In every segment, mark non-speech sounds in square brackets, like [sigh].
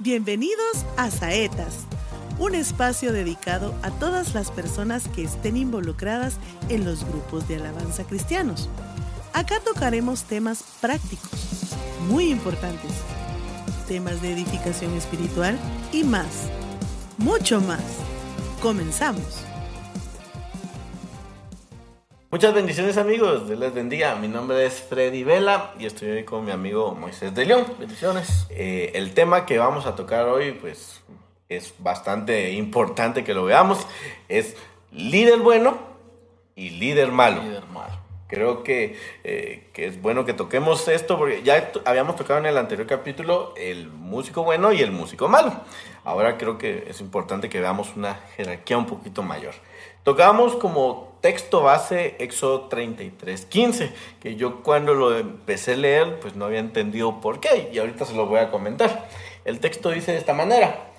Bienvenidos a Saetas, un espacio dedicado a todas las personas que estén involucradas en los grupos de alabanza cristianos. Acá tocaremos temas prácticos, muy importantes, temas de edificación espiritual y más, mucho más. Comenzamos. Muchas bendiciones amigos, Dios les bendiga. Mi nombre es Freddy Vela y estoy hoy con mi amigo Moisés de León. Bendiciones. Eh, el tema que vamos a tocar hoy pues es bastante importante que lo veamos. Es líder bueno y líder malo. Líder malo. Creo que, eh, que es bueno que toquemos esto porque ya habíamos tocado en el anterior capítulo el músico bueno y el músico malo. Ahora creo que es importante que veamos una jerarquía un poquito mayor. Tocamos como texto base Éxodo 33, 15, que yo cuando lo empecé a leer pues no había entendido por qué y ahorita se lo voy a comentar. El texto dice de esta manera,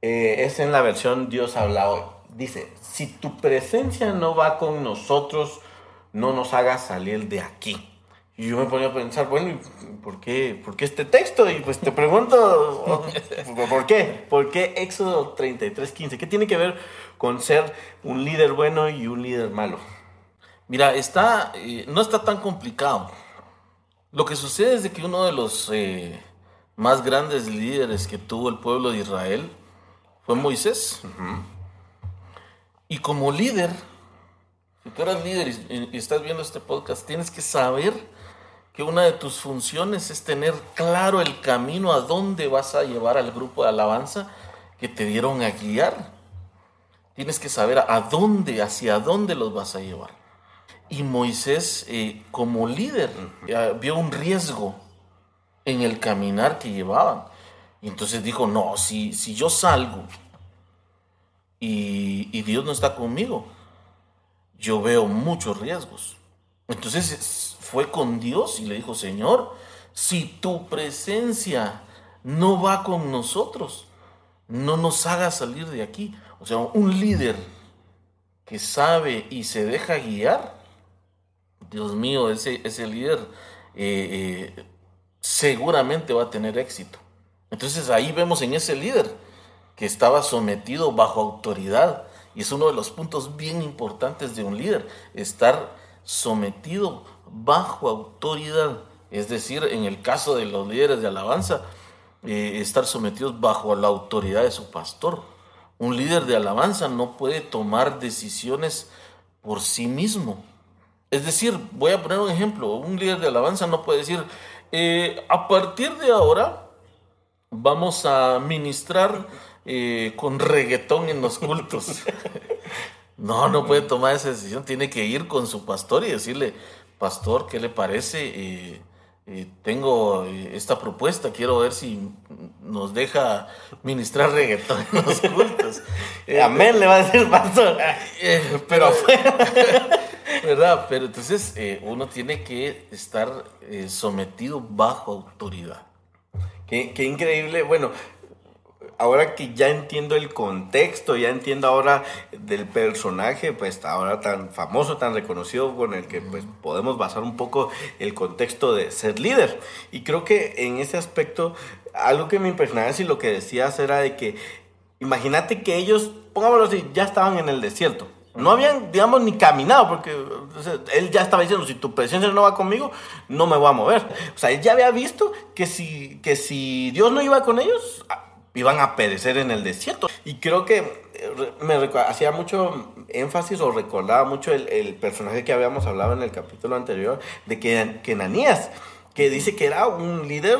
eh, es en la versión Dios habla hoy. Dice, si tu presencia no va con nosotros, no nos hagas salir de aquí. Y yo me ponía a pensar, bueno, ¿y ¿por qué, ¿por qué este texto? Y pues te pregunto, ¿por qué? ¿Por qué Éxodo 33, 15? ¿Qué tiene que ver con ser un líder bueno y un líder malo? Mira, está, eh, no está tan complicado. Lo que sucede es de que uno de los eh, más grandes líderes que tuvo el pueblo de Israel fue Moisés. Y como líder, si tú eres líder y, y estás viendo este podcast, tienes que saber que una de tus funciones es tener claro el camino a dónde vas a llevar al grupo de alabanza que te dieron a guiar. Tienes que saber a dónde, hacia dónde los vas a llevar. Y Moisés, eh, como líder, eh, vio un riesgo en el caminar que llevaban. Y entonces dijo, no, si, si yo salgo y, y Dios no está conmigo, yo veo muchos riesgos. Entonces es- fue con Dios y le dijo, Señor, si tu presencia no va con nosotros, no nos haga salir de aquí. O sea, un líder que sabe y se deja guiar, Dios mío, ese, ese líder eh, eh, seguramente va a tener éxito. Entonces ahí vemos en ese líder que estaba sometido bajo autoridad. Y es uno de los puntos bien importantes de un líder, estar sometido bajo autoridad. Es decir, en el caso de los líderes de alabanza, eh, estar sometidos bajo la autoridad de su pastor. Un líder de alabanza no puede tomar decisiones por sí mismo. Es decir, voy a poner un ejemplo, un líder de alabanza no puede decir, eh, a partir de ahora vamos a ministrar eh, con reggaetón en los cultos. [laughs] no, no puede tomar esa decisión, tiene que ir con su pastor y decirle, pastor, ¿qué le parece? Eh, eh, tengo eh, esta propuesta, quiero ver si nos deja ministrar reggaetón en los [laughs] cultos. Eh, Amén, le va a decir el pastor. pero. [laughs] ¿Verdad? Pero entonces eh, uno tiene que estar sometido bajo autoridad. Qué, qué increíble. Bueno, ahora que ya entiendo el contexto, ya entiendo ahora del personaje, pues ahora tan famoso, tan reconocido, con el que pues podemos basar un poco el contexto de ser líder. Y creo que en ese aspecto, algo que me impresionaba si lo que decías era de que, imagínate que ellos, pongámoslo así, ya estaban en el desierto. No habían, digamos, ni caminado, porque o sea, él ya estaba diciendo, si tu presencia no va conmigo, no me voy a mover. O sea, él ya había visto que si, que si Dios no iba con ellos, iban a perecer en el desierto. Y creo que eh, me hacía mucho énfasis o recordaba mucho el, el personaje que habíamos hablado en el capítulo anterior, de que, que Ananías, que dice que era un líder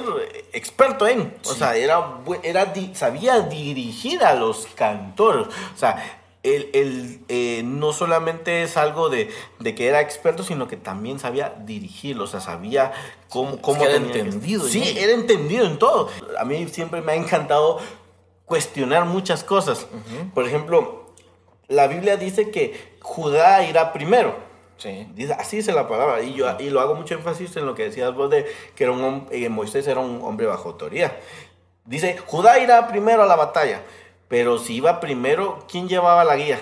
experto en, o sea, era, era, sabía dirigir a los cantores, o sea, él, él, eh, no solamente es algo de, de que era experto, sino que también sabía dirigirlo, o sea, sabía cómo, cómo que era que- entendido en Sí, era entendido en todo. A mí siempre me ha encantado cuestionar muchas cosas. Por ejemplo, la Biblia dice que Judá irá primero. Sí. Dice, así dice la palabra. Y yo y lo hago mucho énfasis en lo que decías vos de que era un, eh, Moisés era un hombre bajo autoridad. Dice, Judá irá primero a la batalla. Pero si iba primero, ¿quién llevaba la guía?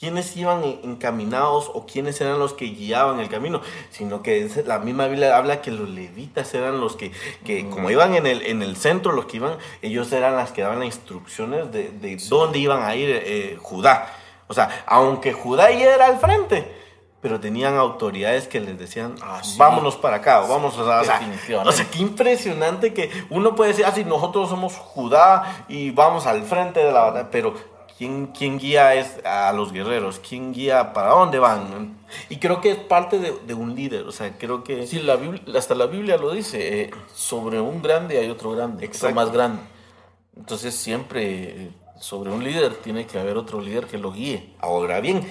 quiénes iban encaminados o quiénes eran los que guiaban el camino, sino que la misma Biblia habla que los levitas eran los que, que como iban en el, en el centro, los que iban, ellos eran las que daban las instrucciones de, de dónde iban a ir eh, Judá. O sea, aunque Judá ya era al frente, pero tenían autoridades que les decían, ah, vámonos para acá, vamos, o sea, o sea, qué impresionante que uno puede decir, así, ah, nosotros somos Judá y vamos al frente de la batalla, pero ¿quién, quién guía es a los guerreros? ¿Quién guía para dónde van? Y creo que es parte de, un líder, o sea, creo que... Sí, la hasta la Biblia lo dice, eh, sobre un grande hay otro grande, otro más grande. Entonces siempre eh, sobre un líder tiene que haber otro líder que lo guíe. Ahora bien,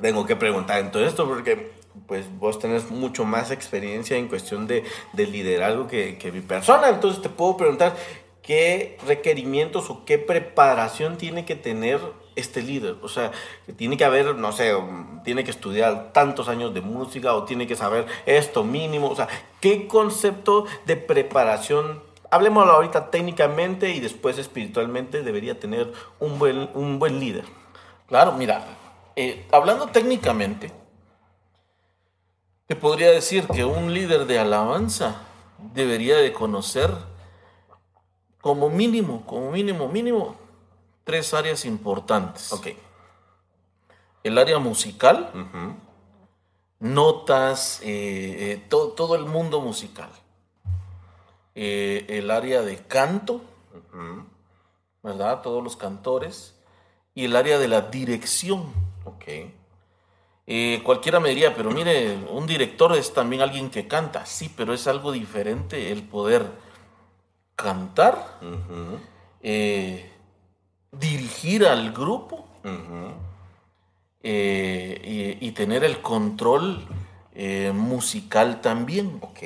tengo que preguntar en todo esto porque pues vos tenés mucho más experiencia en cuestión de, liderazgo que, mi persona, entonces te puedo preguntar qué requerimientos o qué preparación tiene que tener este líder. O sea, tiene que haber, no sé, tiene que estudiar tantos años de música o tiene que saber esto mínimo. O sea, ¿qué concepto de preparación, hablemoslo ahorita técnicamente y después espiritualmente, debería tener un buen, un buen líder? Claro, mira, eh, hablando técnicamente, te podría decir que un líder de alabanza debería de conocer como mínimo, como mínimo, mínimo, tres áreas importantes. Ok. El área musical, notas, eh, eh, todo el mundo musical. el área de canto, ¿verdad? Todos los cantores. Y el área de la dirección Ok. Eh, cualquiera me diría, pero mire, un director es también alguien que canta. Sí, pero es algo diferente el poder cantar, eh, dirigir al grupo eh, y, tener el control musical también. Ok.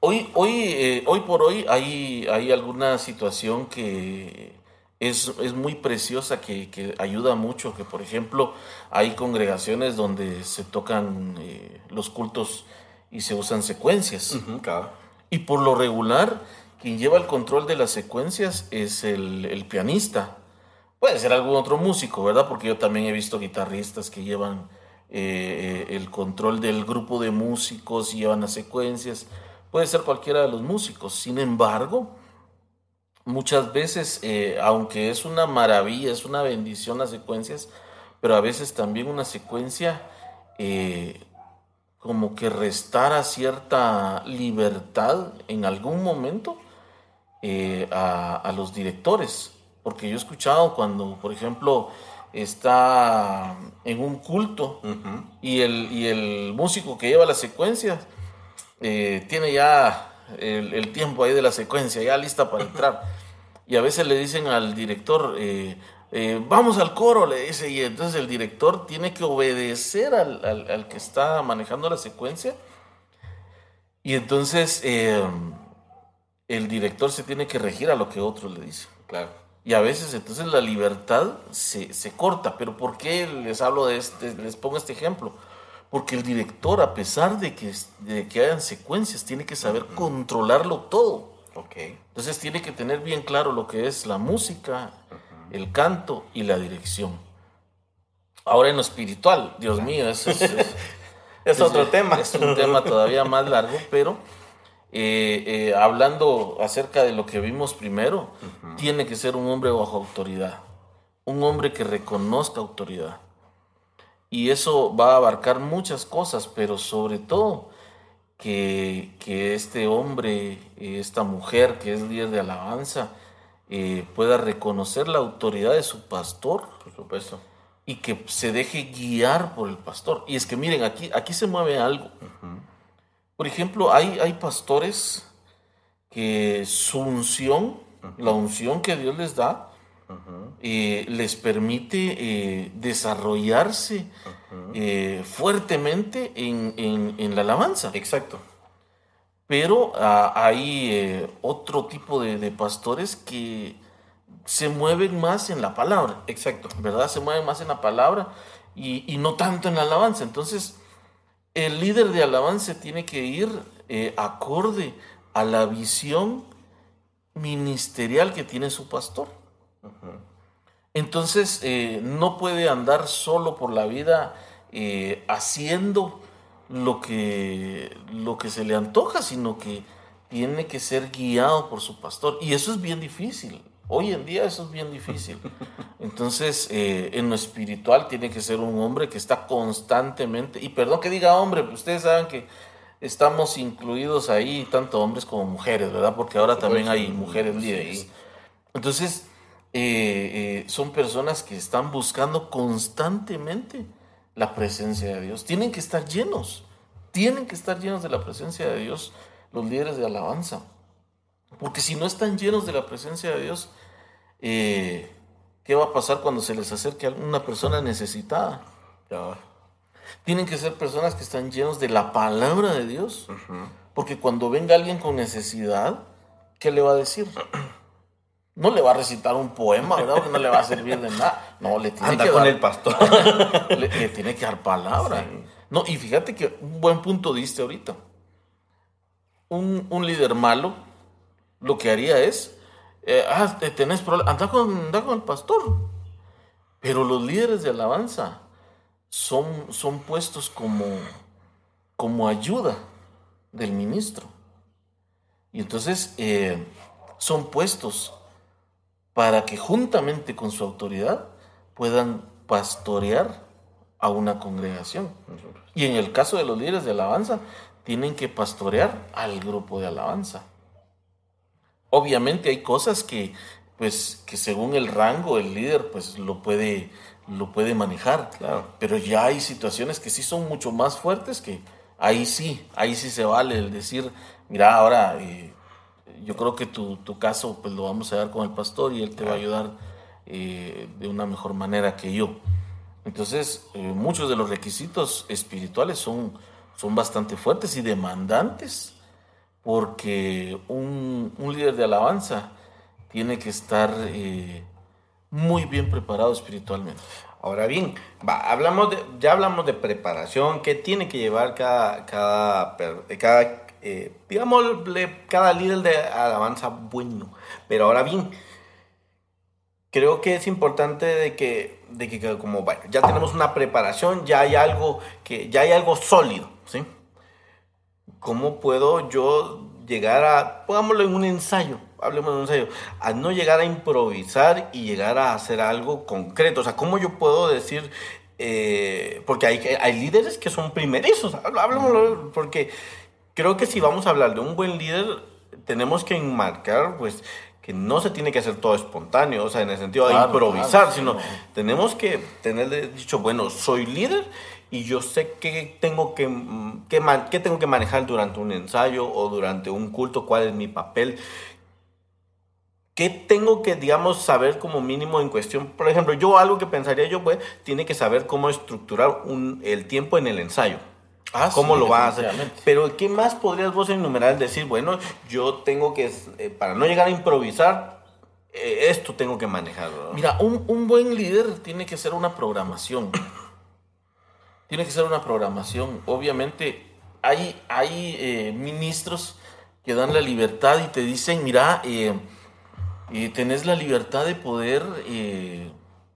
Hoy, hoy, hoy por hoy hay, hay alguna situación que es, muy preciosa, que, ayuda mucho, que por ejemplo hay congregaciones donde se tocan eh, los cultos y se usan secuencias. Y por lo regular, quien lleva el control de las secuencias es el, pianista. Puede ser algún otro músico, ¿verdad? Porque yo también he visto guitarristas que llevan eh, el control del grupo de músicos y llevan las secuencias. Puede ser cualquiera de los músicos. Sin embargo, muchas veces, eh, aunque es una maravilla, es una bendición las secuencias, pero a veces también una secuencia eh, como que restara cierta libertad en algún momento eh, a, los directores. Porque yo he escuchado cuando, por ejemplo, está en un culto y, el, y el músico que lleva la secuencia tiene ya el, tiempo ahí de la secuencia, ya lista para entrar. [laughs] Y a veces le dicen al director, eh, eh, vamos al coro, le dice, y entonces el director tiene que obedecer al, que está manejando la secuencia. Y entonces eh, el director se tiene que regir a lo que otro le dice. Claro. Y a veces entonces la libertad se, corta. Pero ¿por qué les hablo de este, les pongo este ejemplo? Porque el director, a pesar de que, de que hayan secuencias, tiene que saber controlarlo todo. Okay. Entonces tiene que tener bien claro lo que es la música, el canto y la dirección. Ahora en lo espiritual, Dios mío, eso es, [laughs] es, otro tema. Es un tema todavía más largo, pero eh, eh, hablando acerca de lo que vimos primero, tiene que ser un hombre bajo autoridad, un hombre que reconozca autoridad. Y eso va a abarcar muchas cosas, pero sobre todo que, este hombre, esta mujer que es líder de alabanza, eh, pueda reconocer la autoridad de su pastor, por supuesto, y que se deje guiar por el pastor. Y es que miren, aquí, aquí se mueve algo. Por ejemplo, hay, hay pastores que su unción, la unción que Dios les da, eh, les permite eh, desarrollarse eh, fuertemente en, la alabanza. Exacto. Pero ah, hay otro tipo de, pastores que se mueven más en la palabra. Exacto. ¿Verdad? Se mueven más en la palabra y, y no tanto en la alabanza. Entonces, el líder de alabanza tiene que ir acorde a la visión ministerial que tiene su pastor. Entonces, eh, no puede andar solo por la vida eh, haciendo lo que, lo que se le antoja, sino que tiene que ser guiado por su pastor. Y eso es bien difícil. Hoy en día eso es bien difícil. Entonces, eh, en lo espiritual tiene que ser un hombre que está constantemente, y perdón que diga hombre, ustedes saben que estamos incluidos ahí, tanto hombres como mujeres, ¿verdad? Porque ahora también hay mujeres líderes. Entonces, eh, eh, son personas que están buscando constantemente la presencia de Dios. Tienen que estar llenos, tienen que estar llenos de la presencia de Dios los líderes de alabanza. Porque si no están llenos de la presencia de Dios, eh, ¿qué va a pasar cuando se les acerque a una persona necesitada? Tienen que ser personas que están llenos de la palabra de Dios. Porque cuando venga alguien con necesidad, ¿qué le va a decir? No le va a recitar un poema, ¿verdad? Porque no le va a servir de nada. No, le tiene Anda que con dar, el pastor. [laughs] le, le tiene que dar palabra. No, y fíjate que un buen punto diste ahorita. Un, un líder malo lo que haría es, eh, ah, te- tenés problemas, anda con, anda con el pastor. Pero los líderes de alabanza son, son puestos como, como ayuda del ministro. Y entonces eh, son puestos para que juntamente con su autoridad puedan pastorear a una congregación. Y en el caso de los líderes de alabanza, tienen que pastorear al grupo de alabanza. Obviamente hay cosas que, pues, que según el rango, el líder, pues, lo puede, lo puede manejar. Claro. Pero ya hay situaciones que sí son mucho más fuertes que ahí sí, ahí sí se vale el decir, mira, ahora eh, yo creo que tu, tu caso pues lo vamos a dar con el pastor y él te va a ayudar eh, de una mejor manera que yo. Entonces, eh, muchos de los requisitos espirituales son, son bastante fuertes y demandantes, porque un, un líder de alabanza tiene que estar eh, muy bien preparado espiritualmente. Ahora bien, va, hablamos de, ya hablamos de preparación, qué tiene que llevar cada, cada, cada eh, digámosle, cada líder de alabanza bueno. Pero ahora bien, creo que es importante de que, de que como, bueno, ya tenemos una preparación, ya hay algo, que, ya hay algo sólido, ¿sí? ¿Cómo puedo yo llegar a, pongámoslo en un ensayo, hablemos de un ensayo, a no llegar a improvisar y llegar a hacer algo concreto? O sea, ¿cómo yo puedo decir, eh, porque hay, hay líderes que son primerizos, hablemoslo, porque creo que si vamos a hablar de un buen líder, tenemos que enmarcar, pues, que no se tiene que hacer todo espontáneo, o sea, en el sentido de Claro, improvisar, claro, sí, sino no. tenemos que tener dicho, bueno, soy líder y yo sé qué tengo que, mm, qué qué tengo que manejar durante un ensayo o durante un culto, cuál es mi papel. ¿Qué tengo que, digamos, saber como mínimo en cuestión? Por ejemplo, yo algo que pensaría yo, pues, tiene que saber cómo estructurar un, el tiempo en el ensayo. Ah, ¿Cómo sí, lo va a hacer? definitivamente. Pero ¿qué más podrías vos enumerar? Decir, bueno, yo tengo que, eh, para no llegar a improvisar, eh, esto tengo que manejarlo. Mira, un, un buen líder tiene que ser una programación. [coughs] tiene que ser una programación. Obviamente, hay, hay eh, ministros que dan la libertad y te dicen, mira, tenés la libertad de poder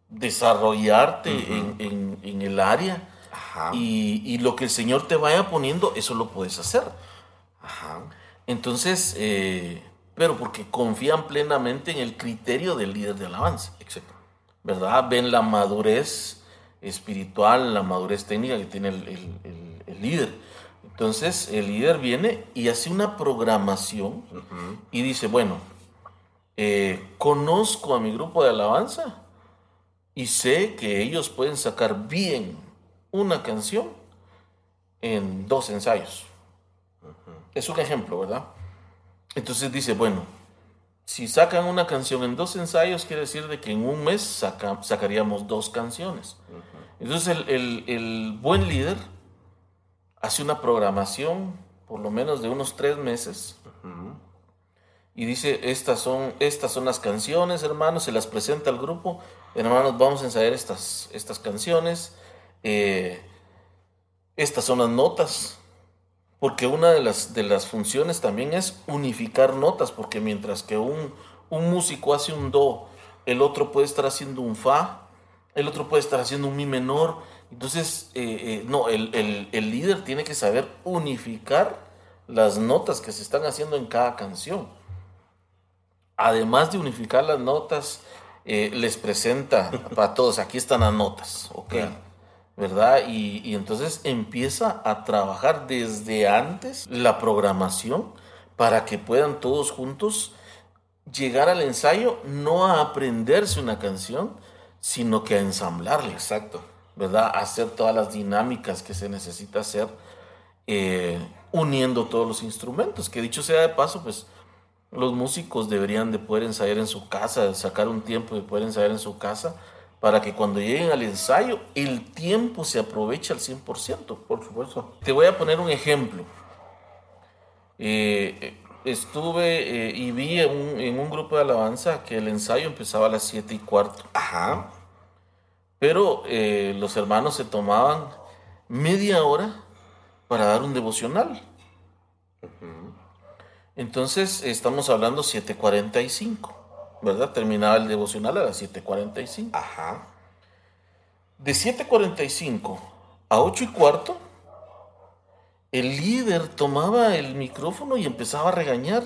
desarrollarte en, en- en el área Ajá. y, y lo que el Señor te vaya poniendo, eso lo puedes hacer. Ajá. Entonces, eh, pero porque confían plenamente en el criterio del líder de alabanza. Exacto. ¿verdad? Ven la madurez espiritual, la madurez técnica que tiene el, el- el- el líder. Entonces, el líder viene y hace una programación y dice, bueno, eh, conozco a mi grupo de alabanza y sé que ellos pueden sacar bien una canción en dos ensayos. Es un ejemplo, ¿verdad? Entonces dice, bueno, si sacan una canción en dos ensayos, quiere decir de que en un mes saca- sacaríamos dos canciones. Entonces el, el- el buen líder hace una programación por lo menos de unos tres meses y dice, estas son, estas son las canciones, hermanos, se las presenta al grupo, hermanos, vamos a ensayar estas, estas canciones, eh, estas son las notas, porque una de las, de las funciones también es unificar notas, porque mientras que un, un músico hace un do el otro puede estar haciendo un fa, el otro puede estar haciendo un mi menor. Entonces, eh, eh, no, el, el, líder tiene que saber unificar las notas que se están haciendo en cada canción. Además de unificar las notas, les presenta para todos, aquí están las notas, ¿ok? ¿Verdad? Y, y entonces empieza a trabajar desde antes la programación para que puedan todos juntos llegar al ensayo, no a aprenderse una canción, sino que a ensamblarla. Exacto. ¿Verdad? hacer todas las dinámicas que se necesita hacer, eh, uniendo todos los instrumentos. Que dicho sea de paso, pues los músicos deberían de poder ensayar en su casa, sacar un tiempo de poder ensayar en su casa, para que cuando lleguen al ensayo el tiempo se aproveche al 100%. Por supuesto. Te voy a poner un ejemplo. Eh, estuve eh, y vi en un, grupo de alabanza que el ensayo empezaba a las 7 y cuarto. Ajá. Pero eh, los hermanos se tomaban media hora para dar un devocional. Entonces estamos hablando 7.45, ¿verdad? Terminaba el devocional a las 7.45. Ajá. De 7.45 a 8 y cuarto el líder tomaba el micrófono y empezaba a regañar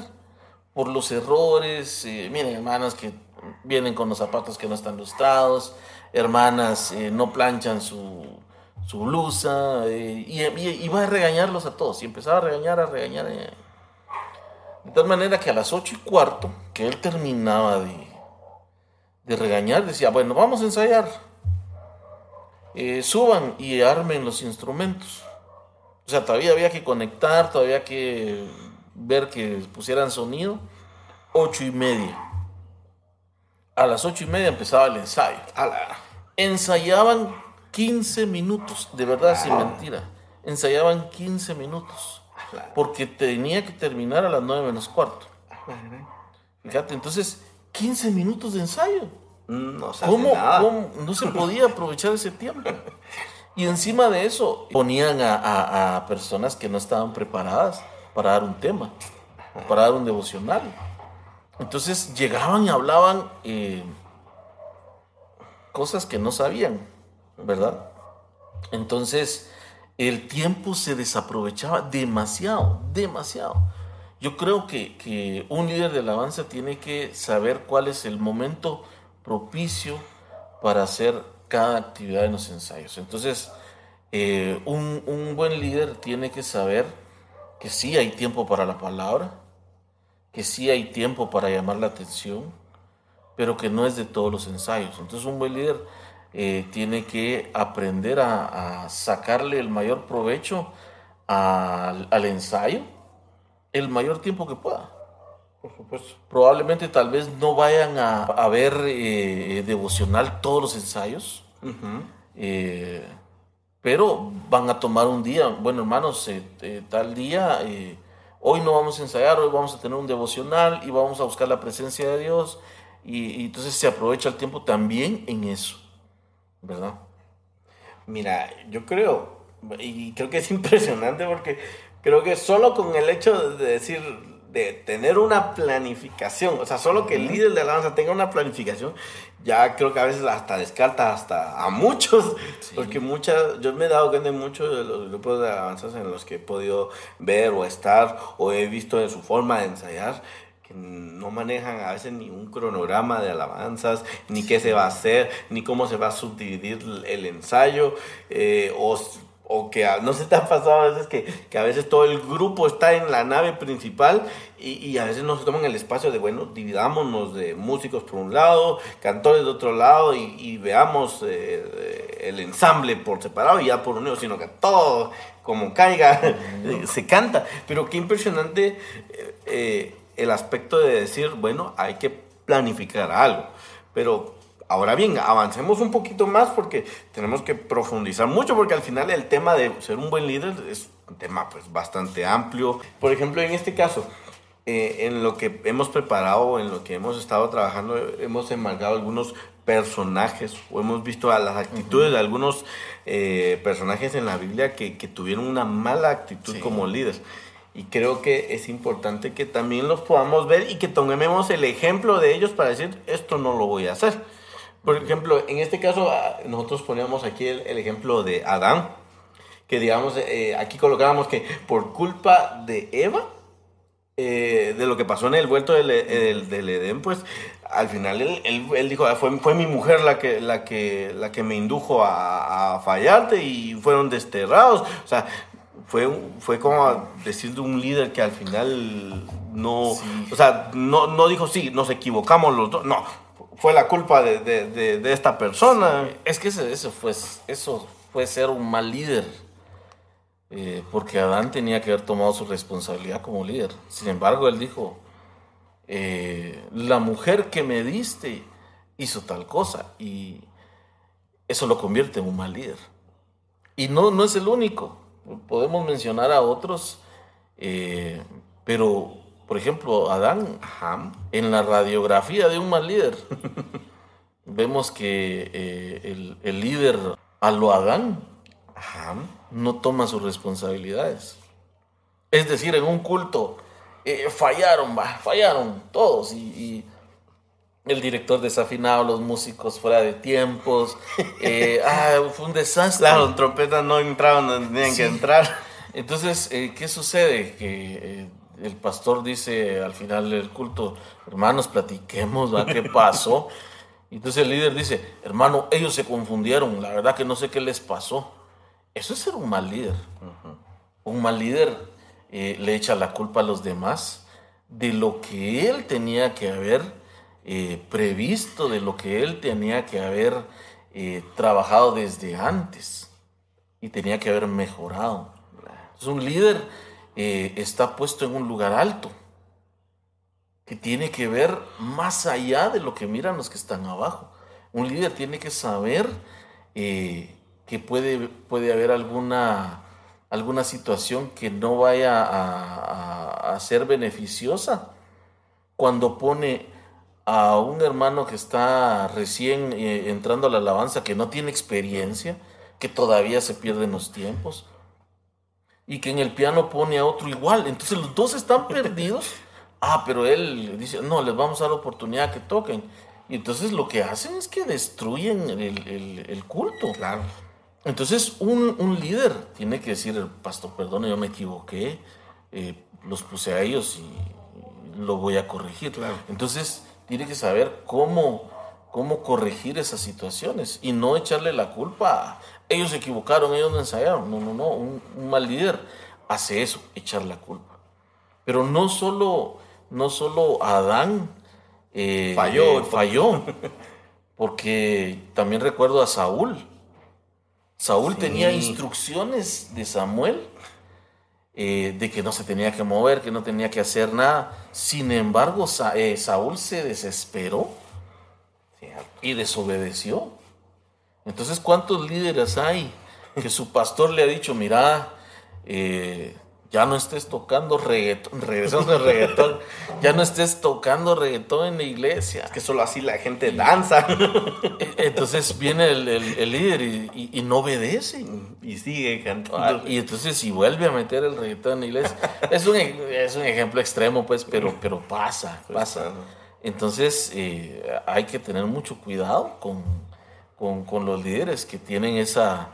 por los errores. Eh, miren, hermanas que vienen con los zapatos que no están lustrados, hermanas eh, no planchan su, blusa, eh, y, iba a regañarlos a todos, y empezaba a regañar, a regañar. De tal manera que a las ocho y cuarto, que él terminaba de, de regañar, decía, bueno, vamos a ensayar. suban y armen los instrumentos. O sea, todavía había que conectar, todavía que ver que pusieran sonido. Ocho y media. A las ocho y media empezaba el ensayo. Ensayaban 15 minutos, de verdad, sin mentira. Ensayaban 15 minutos. Porque tenía que terminar a las nueve menos cuarto. Fíjate, entonces, 15 minutos de ensayo. No, ¿Cómo, no se podía aprovechar ese tiempo? Y encima de eso ponían a, personas que no estaban preparadas para dar un tema, para dar un devocional. Entonces llegaban y hablaban eh, cosas que no sabían, ¿verdad? Entonces el tiempo se desaprovechaba demasiado, demasiado. Yo creo que, que un líder de alabanza tiene que saber cuál es el momento propicio para hacer cada actividad en los ensayos. Entonces, eh, un, buen líder tiene que saber que sí hay tiempo para la palabra, que sí hay tiempo para llamar la atención, pero que no es de todos los ensayos. Entonces un buen líder eh, tiene que aprender a, sacarle el mayor provecho al, ensayo el mayor tiempo que pueda. Por supuesto. Probablemente tal vez no vayan a, ver eh, devocional todos los ensayos, eh, pero van a tomar un día, bueno hermanos, eh, tal día, hoy no vamos a ensayar, hoy vamos a tener un devocional y vamos a buscar la presencia de Dios y, entonces se aprovecha el tiempo también en eso, ¿verdad? Mira, yo creo, y creo que es impresionante porque creo que solo con el hecho de decir de tener una planificación, o sea, solo que el líder de alabanza tenga una planificación, ya creo que a veces hasta descarta hasta a muchos, porque muchas, yo me he dado cuenta de muchos de los grupos de alabanzas en los que he podido ver o estar o he visto de su forma de ensayar, que no manejan a veces ni un cronograma de alabanzas, ni qué se va a hacer, ni cómo se va a subdividir el ensayo, eh, o o que no se te ha pasado a veces que, que, a veces todo el grupo está en la nave principal y, y, a veces no se toman el espacio de, bueno, dividámonos de músicos por un lado, cantores de otro lado y, y veamos eh, el ensamble por separado y ya por unido, sino que todo como caiga [laughs] se canta. Pero qué impresionante eh, eh, el aspecto de decir, bueno, hay que planificar algo. Pero Ahora bien, avancemos un poquito más porque tenemos que profundizar mucho porque al final el tema de ser un buen líder es un tema pues bastante amplio. Por ejemplo, en este caso, eh, en lo que hemos preparado, en lo que hemos estado trabajando, hemos enmarcado algunos personajes o hemos visto a las actitudes de algunos eh, personajes en la Biblia que, tuvieron una mala actitud como líderes. Y creo que es importante que también los podamos ver y que tomemos el ejemplo de ellos para decir, esto no lo voy a hacer. Por ejemplo, en este caso, ah, nosotros poníamos aquí el, el ejemplo de Adán, que digamos, eh, aquí colocábamos que por culpa de Eva, eh, de lo que pasó en el vuelto del, del, del Edén, pues al final él, él, él dijo, "Ah, fue, fue mi mujer la que, la que, la que me indujo a, a fallarte y fueron desterrados. O sea, fue, fue como decir de un líder que al final no, o sea, no, no dijo, sí, nos equivocamos los dos. No, fue la culpa de, de, de, de esta persona. Es que eso fue, eso fue ser un mal líder. Eh, porque Adán tenía que haber tomado su responsabilidad como líder. Sin embargo, él dijo, eh, la mujer que me diste hizo tal cosa y eso lo convierte en un mal líder. Y no, no es el único. Podemos mencionar a otros, eh, pero, por ejemplo, Adán, en la radiografía de un mal líder, [laughs] vemos que eh, el, el líder a lo Adán no toma sus responsabilidades. Es decir, en un culto eh, fallaron, va, fallaron todos y, y el director desafinado, los músicos fuera de tiempos, [laughs] eh, ah, fue un desastre. Claro, trompetas no entraban donde tenían Sí. que entrar. Entonces, eh, ¿qué sucede? Que eh, el pastor dice al final del culto, hermanos, platiquemos, ¿va? ¿qué pasó? Y Entonces el líder dice, hermano, ellos se confundieron, la verdad que no sé qué les pasó. Eso es ser un mal líder. Un mal líder eh, le echa la culpa a los demás de lo que él tenía que haber eh, previsto, de lo que él tenía que haber eh, trabajado desde antes y tenía que haber mejorado. Entonces, un líder eh, está puesto en un lugar alto que tiene que ver más allá de lo que miran los que están abajo. Un líder tiene que saber eh, que puede, puede haber alguna, alguna situación que no vaya a, ser beneficiosa cuando pone a un hermano que está recién eh, entrando a la alabanza, que no tiene experiencia, que todavía se pierden los tiempos, y que en el piano pone a otro igual. Entonces los dos están perdidos. [laughs] Ah, pero él dice, no, les vamos a dar oportunidad que toquen. Y entonces lo que hacen es que destruyen el, el- el culto. Claro. Entonces, un, un líder tiene que decir, pastor, perdone, yo me equivoqué, eh, los puse a ellos y, lo voy a corregir. Claro. Entonces, tiene que saber cómo, cómo corregir esas situaciones y no echarle la culpa a ellos se equivocaron, ellos no ensayaron. No, no, no, un, un mal líder hace eso, echar la culpa. Pero no solo, no solo Adán eh, Falló. eh, falló, porque también recuerdo a Saúl. Saúl Sí. tenía instrucciones de Samuel eh, de que no se tenía que mover, que no tenía que hacer nada. Sin embargo, Sa- Saúl se desesperó y desobedeció. Entonces, ¿cuántos líderes hay que su pastor le ha dicho, mira, eh, ya no estés tocando reggaetón, regresando al reggaetón, ya no estés tocando reggaetón en la iglesia? Que solo así la gente danza Entonces viene el, el- el líder y, y- y no obedece. y sigue Ah, cantando. Y entonces si vuelve a meter el reggaetón en la iglesia, es un, es un ejemplo extremo, pues, pero, pero pasa, pasa. claro. Entonces eh, hay que tener mucho cuidado con, con- con los líderes que tienen esa,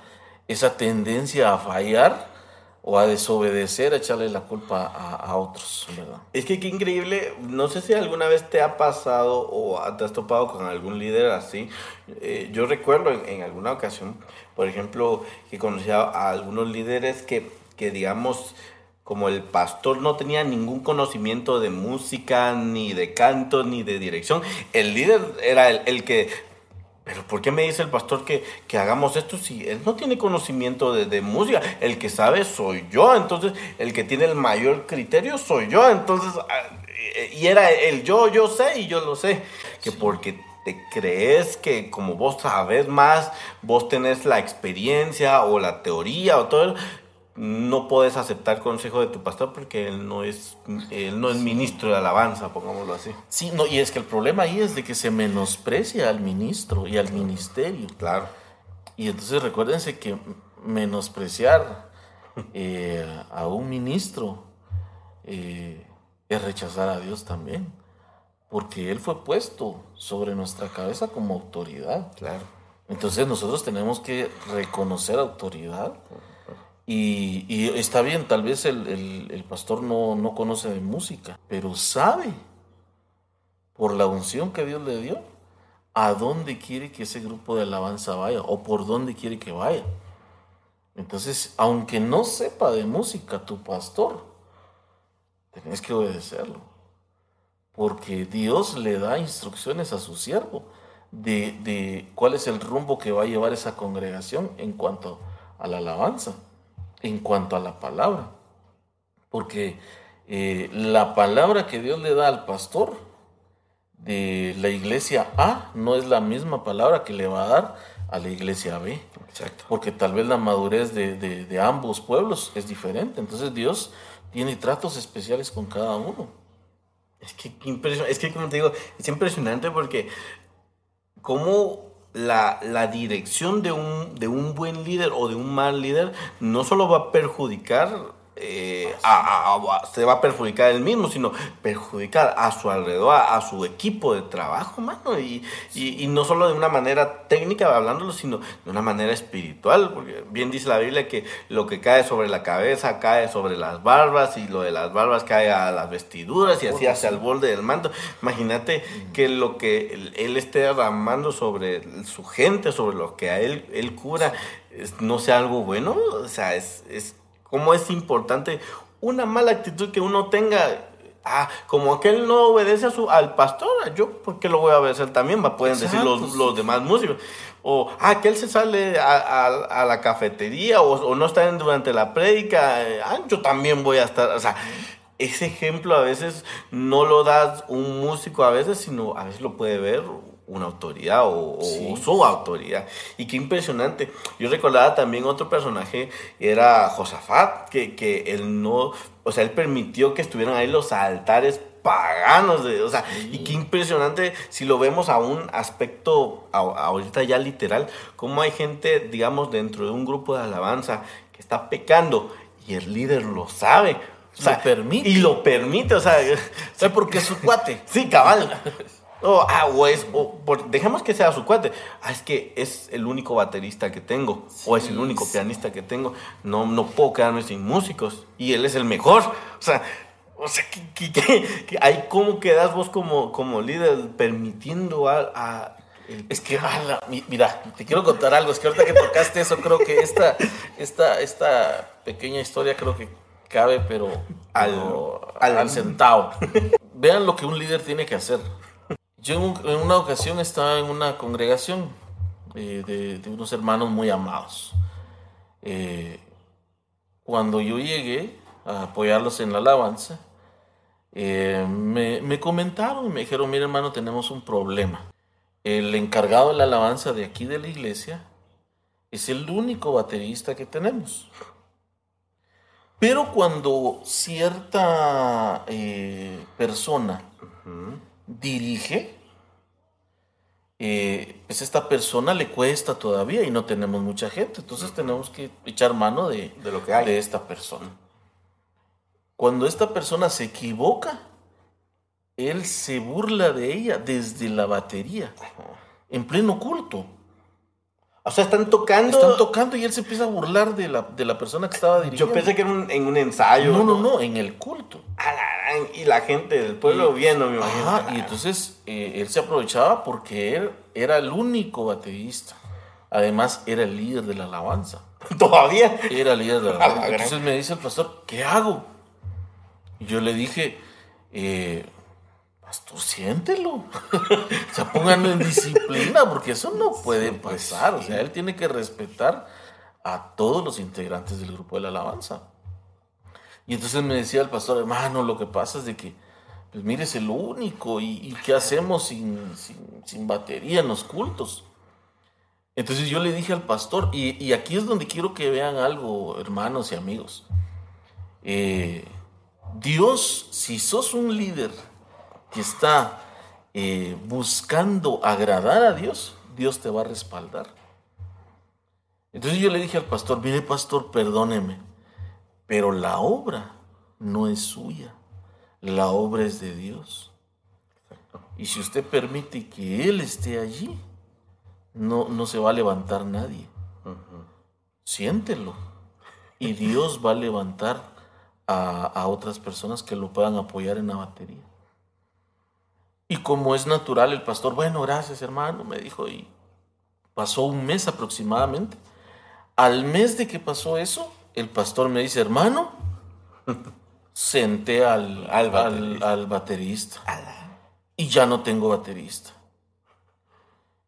esa tendencia a fallar o a desobedecer, a echarle la culpa a, a otros, ¿verdad? Es que qué increíble, no sé si alguna vez te ha pasado o te has topado con algún líder así. Eh, yo recuerdo en, en alguna ocasión, por ejemplo, que conocía a algunos líderes que, que, digamos, como el pastor no tenía ningún conocimiento de música, ni de canto, ni de dirección. El líder era el, el que pero ¿por qué me dice el pastor que, que hagamos esto si él no tiene conocimiento de, de música? El que sabe soy yo, entonces el que tiene el mayor criterio soy yo, entonces, ah, y era el yo, yo sé y yo lo sé, que porque te crees que como vos sabes más, vos tenés la experiencia o la teoría o todo, no puedes aceptar consejo de tu pastor porque él no es, él no es ministro de alabanza, pongámoslo así. Sí, no, y es que el problema ahí es de que se menosprecia al ministro y al ministerio. Claro. Y entonces recuérdense que menospreciar eh, a un ministro eh, es rechazar a Dios también, porque Él fue puesto sobre nuestra cabeza como autoridad. Claro. Entonces nosotros tenemos que reconocer autoridad. Y, está bien, tal vez el, pastor no, no, conoce de música, pero sabe, por la unción que Dios le dio, a dónde quiere que ese grupo de alabanza vaya o por dónde quiere que vaya. Entonces, aunque no sepa de música tu pastor, tenés que obedecerlo. Porque Dios le da instrucciones a su siervo de, cuál es el rumbo que va a llevar esa congregación en cuanto a la alabanza, en cuanto a la palabra. Porque eh, la palabra que Dios le da al pastor de la iglesia A no es la misma palabra que le va a dar a la iglesia B. Exacto. Porque tal vez la madurez de, ambos pueblos es diferente. Entonces Dios tiene tratos especiales con cada uno. Es que, es que como te digo, es impresionante porque cómo la, la, dirección de un, de un buen líder o de un mal líder no solo va a perjudicar eh, se va a perjudicar él mismo, sino perjudicar a su alrededor, a, su equipo de trabajo, mano. Y, y, no solo de una manera técnica hablándolo, sino de una manera espiritual. Porque bien dice la Biblia que lo que cae sobre la cabeza cae sobre las barbas y lo de las barbas cae a las vestiduras y así hacia el borde del manto. Imagínate que lo que él, esté derramando sobre su gente, sobre lo que a él, él cura, no sea algo bueno. O sea, es, es cómo es importante una mala actitud que uno tenga. Ah, como aquel no obedece a su, al pastor, yo, ¿por qué lo voy a obedecer también? Va, pueden decir los, los, demás músicos. O, ah, aquel se sale a, a, la cafetería o, o, no está durante la prédica, ah, yo también voy a estar. O sea, ese ejemplo a veces no lo da un músico a veces, sino a veces lo puede ver una autoridad o, su autoridad. Y qué impresionante. Yo recordaba también otro personaje, era Josafat, que, que él no, o sea, él permitió que estuvieran ahí los altares paganos, de, o sea, y qué impresionante si lo vemos a un aspecto ahorita ya literal, como hay gente, digamos, dentro de un grupo de alabanza que está pecando y el líder lo sabe. O sea, permite. Y lo permite, o sea, [laughs] o porque es su cuate. [laughs] Sí, cabal. Oh, ah, o es, dejemos que sea su cuate. Ah, es que es el único baterista que tengo, o es el único pianista que tengo. No, no puedo quedarme sin músicos. Y él es el mejor. O sea, o sea, que, hay cómo quedas vos como, como líder permitiendo a, es que, mira, te quiero contar algo. Es que ahorita que tocaste eso, creo que esta, esta, esta pequeña historia creo que cabe, pero al, al, al centavo. Vean lo que un líder tiene que hacer. Yo en, una ocasión estaba en una congregación eh, de, unos hermanos muy amados. Eh, cuando yo llegué a apoyarlos en la alabanza, eh, me, me, comentaron, me dijeron, mira hermano, tenemos un problema. El encargado de la alabanza de aquí de la iglesia es el único baterista que tenemos. Pero cuando cierta persona dirige, eh, pues esta persona le cuesta todavía y no tenemos mucha gente, entonces tenemos que echar mano de, lo que hay. de esta persona. Cuando esta persona se equivoca, él se burla de ella desde la batería, en pleno culto. O sea, están tocando. Están tocando y él se empieza a burlar de la, de la persona que estaba dirigiendo. Yo pensé que era en un ensayo. No, no, no, en el culto. y la gente del pueblo viendo, me imagino. Ajá, y entonces eh, él se aprovechaba porque él era el único baterista. Además, era el líder de la alabanza. [laughs] ¿Todavía? Era el líder de la [laughs] alabanza. Entonces me dice el pastor, ¿qué hago? Y yo le dije, eh, Pastor, siéntelo. [laughs] o sea, pónganlo en disciplina, porque eso no puede pues, pasar. O sea, él tiene que respetar a todos los integrantes del grupo de la alabanza. Y entonces me decía el pastor, hermano, lo que pasa es de que, pues mire, es el único. ¿Y, qué hacemos sin, sin, batería en los cultos? Entonces yo le dije al pastor, y, aquí es donde quiero que vean algo, hermanos y amigos. Eh, Dios, si sos un líder, que está eh, buscando agradar a Dios, Dios te va a respaldar. Entonces yo le dije al pastor, mire pastor, perdóneme, pero la obra no es suya, la obra es de Dios. Y si usted permite que Él esté allí, no, no se va a levantar nadie. Siéntelo. Y Dios va a levantar a, a otras personas que lo puedan apoyar en la batería. Y como es natural, el pastor, bueno, gracias hermano, me dijo, y pasó un mes aproximadamente. Al mes de que pasó eso, el pastor me dice, hermano, senté al, al, baterista. Y ya no tengo baterista.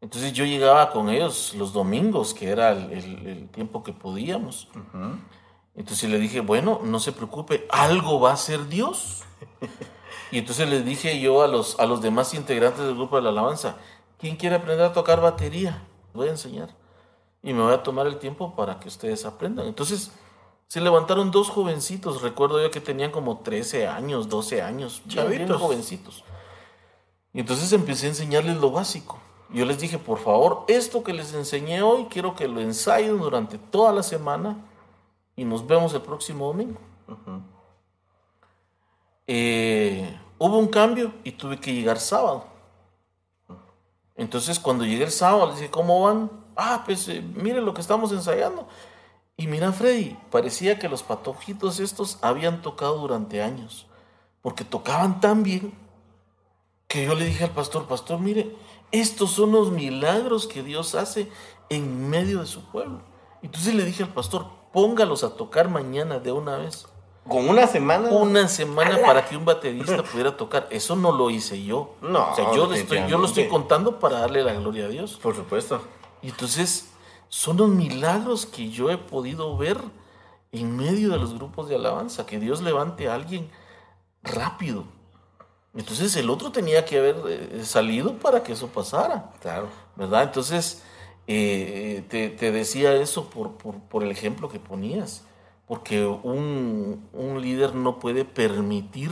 Entonces yo llegaba con ellos los domingos, que era el, tiempo que podíamos. Entonces le dije, bueno, no se preocupe, algo va a ser Dios. [laughs] y entonces le dije yo a los, a los demás integrantes del grupo de la alabanza, ¿quién quiere aprender a tocar batería? Voy a enseñar. Y me voy a tomar el tiempo para que ustedes aprendan. Entonces se levantaron dos jovencitos, recuerdo yo que tenían como 13 años, 12 años, chavitos, jovencitos. Y entonces empecé a enseñarles lo básico. Yo les dije, por favor, esto que les enseñé hoy, quiero que lo ensayen durante toda la semana y nos vemos el próximo domingo. Eh, hubo un cambio y tuve que llegar sábado. Entonces cuando llegué el sábado, les dije, ¿cómo van? Ah, pues eh, mire lo que estamos ensayando. Y mira, Freddy, parecía que los patojitos estos habían tocado durante años, porque tocaban tan bien que yo le dije al pastor, pastor, mire, estos son los milagros que Dios hace en medio de su pueblo. Entonces le dije al pastor, póngalos a tocar mañana de una vez. ¿Con una semana? Una semana para que un baterista pudiera tocar. Eso no lo hice yo. No. O sea, yo, estoy, yo lo estoy contando para darle la gloria a Dios. Por supuesto. Y entonces son los milagros que yo he podido ver en medio de los grupos de alabanza. Que Dios levante a alguien rápido entonces el otro tenía que haber eh, salido para que eso pasara. Claro. ¿Verdad? Entonces eh, te, decía eso por, el ejemplo que ponías. Porque un, líder no puede permitir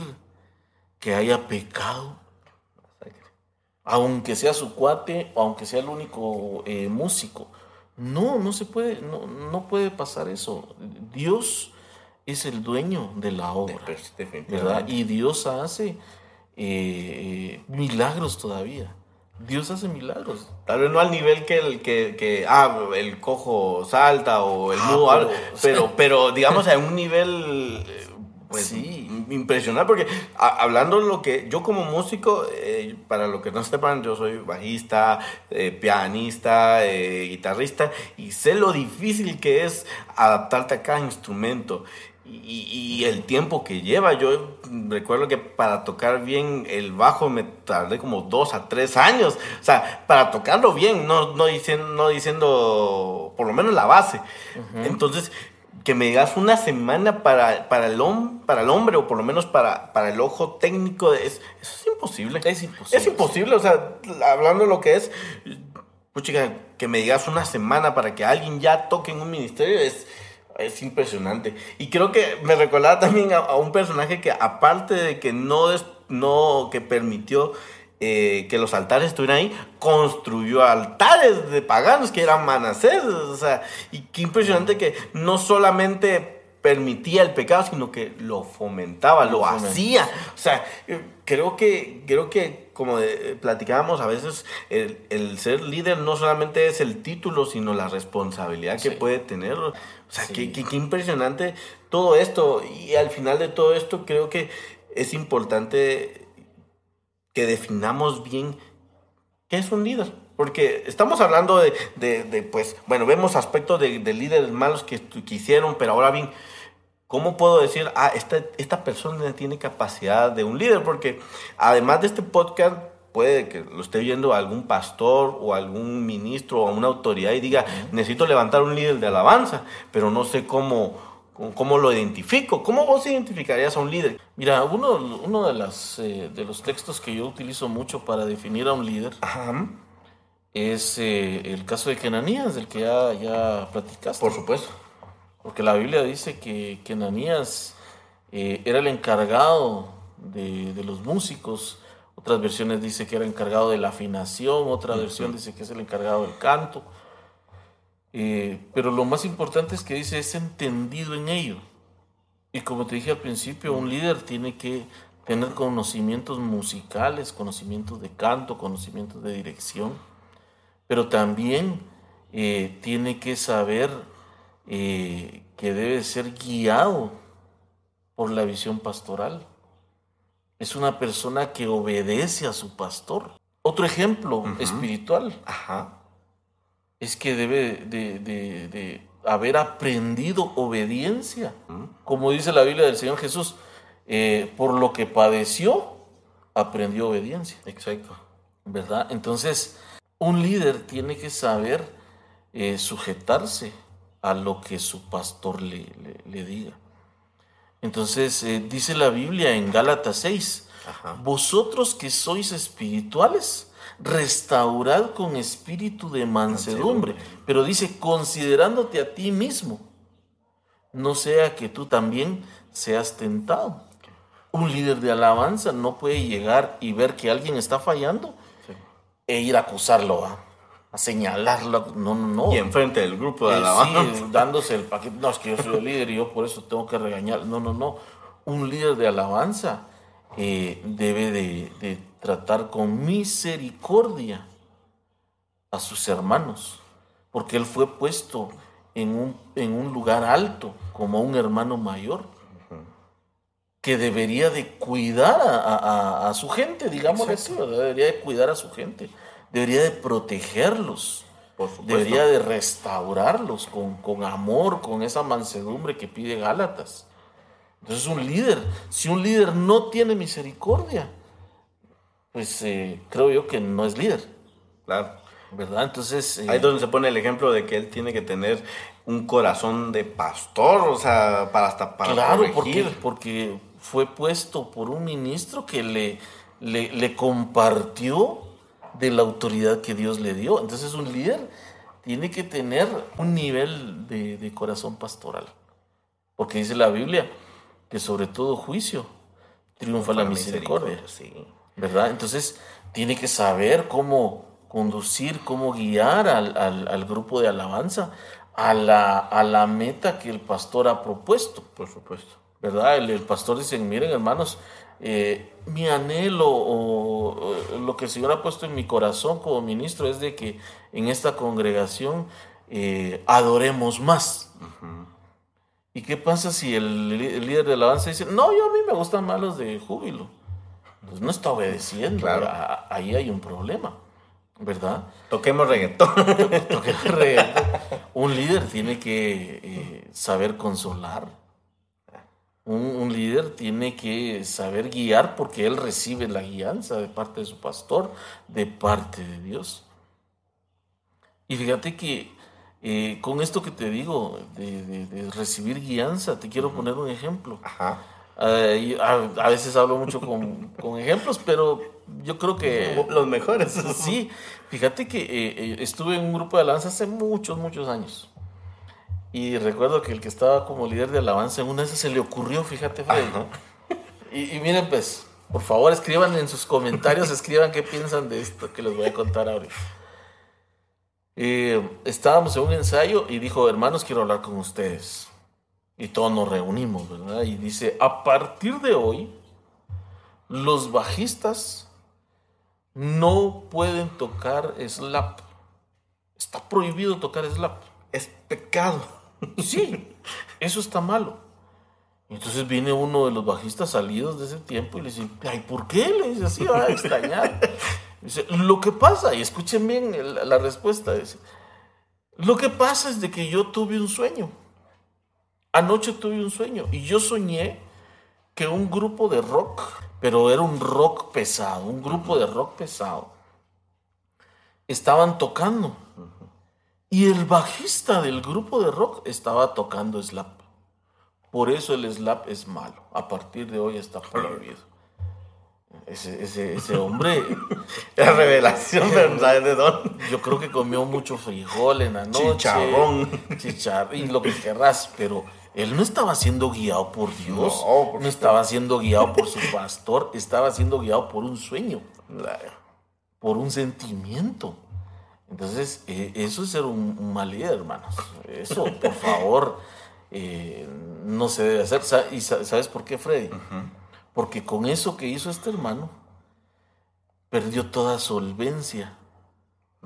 que haya pecado. Aunque sea su cuate o aunque sea el único eh, músico. No, no se puede, no, no puede pasar eso. Dios es el dueño de la obra. ¿verdad? Y Dios hace eh, milagros todavía. Dios hace milagros. Tal vez no al nivel que el que, que ah, el cojo salta o el ah, mudo, pero, [laughs] pero, digamos a un nivel eh, pues sí. impresionante porque hablando lo que yo como músico eh, para lo que no [laughs] sepan yo soy bajista pianista guitarrista y sé lo difícil que es adaptarte a cada instrumento y, el tiempo que lleva. Yo recuerdo que para tocar bien el bajo me tardé como dos a tres años. O sea, para tocarlo bien, no, no, diciendo, no diciendo por lo menos la base. Entonces, que me digas una semana para, para, el, para el hombre o por lo menos para, para el ojo técnico, es, eso es imposible. Es imposible. Es imposible, o sea, hablando de lo que es, chica, que me digas una semana para que alguien ya toque en un ministerio es es impresionante. Y creo que me recordaba también a, un personaje que aparte de que no, no que permitió eh, que los altares estuvieran ahí, construyó altares de paganos que eran Manasés. O sea, y qué impresionante que no solamente permitía el pecado, sino que lo fomentaba, lo, hacía. O sea, eh, creo que, creo que como platicábamos, a veces el, ser líder no solamente es el título, sino la responsabilidad que puede tener. O sea, qué, qué, impresionante todo esto. Y al final de todo esto, creo que es importante que definamos bien qué es un líder. Porque estamos hablando de, de, pues, bueno, vemos aspectos de, de líderes malos que, que, hicieron, pero ahora bien, ¿Cómo puedo decir, ah, esta, esta persona tiene capacidad de un líder? Porque además de este podcast, puede que lo esté viendo algún pastor o algún ministro o una autoridad y diga, necesito levantar un líder de alabanza, pero no sé cómo, cómo lo identifico. ¿Cómo vos identificarías a un líder? Mira, uno, uno de, las, eh, de los textos que yo utilizo mucho para definir a un líder es eh, el caso de Kenanías, del que ya, ya platicaste. Por supuesto. Porque la Biblia dice que, que eh, era el encargado de, los músicos, otras versiones dice que era encargado de la afinación, otra versión dice que es el encargado del canto. Eh, pero lo más importante es que dice es entendido en ello. Y como te dije al principio, un líder tiene que tener conocimientos musicales, conocimientos de canto, conocimientos de dirección, pero también eh, tiene que saber eh, que debe ser guiado por la visión pastoral. Es una persona que obedece a su pastor. Otro ejemplo espiritual es que debe de, haber aprendido obediencia. Como dice la Biblia del Señor Jesús, eh, por lo que padeció, aprendió obediencia. Exacto. ¿Verdad? Entonces, un líder tiene que saber eh, sujetarse a lo que su pastor le, diga. Entonces, eh, dice la Biblia en Gálatas 6, vosotros que sois espirituales, restaurad con espíritu de mansedumbre. Pero dice, considerándote a ti mismo, no sea que tú también seas tentado. Un líder de alabanza no puede llegar y ver que alguien está fallando e ir a acusarlo, a, señalarlo. No, no, no. Y enfrente del grupo de eh, alabanza. dándose el paquete. No, es que yo soy el líder y yo por eso tengo que regañar. No, no, no. Un líder de alabanza eh, debe de, tratar con misericordia a sus hermanos, porque él fue puesto en un, en un lugar alto como un hermano mayor que debería de cuidar a, su gente, digamos así, debería de cuidar a su gente, debería de protegerlos, debería de restaurarlos con, con, amor, con esa mansedumbre que pide Gálatas. Entonces un líder, si un líder no tiene misericordia, pues eh, creo yo que no es líder. Claro. ¿Verdad? Entonces... Ahí es donde se pone el ejemplo de que él tiene que tener un corazón de pastor, o sea, para hasta para Claro, porque, porque fue puesto por un ministro que le, le, compartió de la autoridad que Dios le dio. Entonces un líder tiene que tener un nivel de, corazón pastoral. Porque dice la Biblia que sobre todo juicio triunfa la misericordia. ¿Verdad? Entonces tiene que saber cómo conducir, cómo guiar al, grupo de alabanza a la, a la meta que el pastor ha propuesto. Por supuesto. ¿verdad? El, pastor dice, miren hermanos, eh, mi anhelo o, lo que el Señor ha puesto en mi corazón como ministro es de que en esta congregación eh, adoremos más. ¿Y qué pasa si el, líder de alabanza dice, no, yo a mí me gustan más los de júbilo? Pues no está obedeciendo, ahí hay un problema. ¿Verdad? Toquemos reggaetón. [laughs] Toquemos reggaetón. Un líder tiene que eh, saber consolar un, líder tiene que saber guiar porque él recibe la guianza de parte de su pastor, de parte de Dios. Y fíjate que eh, con esto que te digo, de, recibir guianza, te quiero poner un ejemplo. Ajá. a, veces hablo mucho [laughs] con, ejemplos, pero yo creo que... Los mejores. Sí, fíjate que eh, eh, estuve en un grupo de alabanza hace muchos, muchos años. Y recuerdo que el que estaba como líder de alabanza en una vez se le ocurrió, fíjate, Freddy. Y, miren, pues, por favor, escriban en sus comentarios, escriban qué piensan de esto que les voy a contar ahora. Eh, estábamos en un ensayo y dijo, hermanos, quiero hablar con ustedes. Y todos nos reunimos, ¿verdad? Y dice, a partir de hoy, los bajistas no pueden tocar slap. Está prohibido tocar slap. Es pecado. Sí, eso está malo. Entonces viene uno de los bajistas salidos de ese tiempo y le dice, ay, ¿por qué? Le dice, así va a extrañar. Dice, lo que pasa, y escuchen bien la respuesta, dice, lo que pasa es de que yo tuve un sueño. Anoche tuve un sueño y yo soñé que un grupo de rock, pero era un rock pesado, un grupo de rock pesado, estaban tocando. Y el bajista del grupo de rock estaba tocando slap. Por eso el slap es malo. A partir de hoy está prohibido. Ese, ese, ese hombre. [laughs] La revelación, ¿sabes de dónde? Yo creo que comió mucho frijol en la noche. Chicharrón. Chicharrón y lo que querrás, pero él no estaba siendo guiado por Dios. No, no estaba siendo guiado por su pastor. Estaba siendo guiado por un sueño. Por un sentimiento. Entonces, eh, eso es ser un, mal líder, hermanos. Eso, por [laughs] favor, eh, no se debe hacer. ¿Y sa- sabes por qué, Freddy? Porque con eso que hizo este hermano, perdió toda solvencia,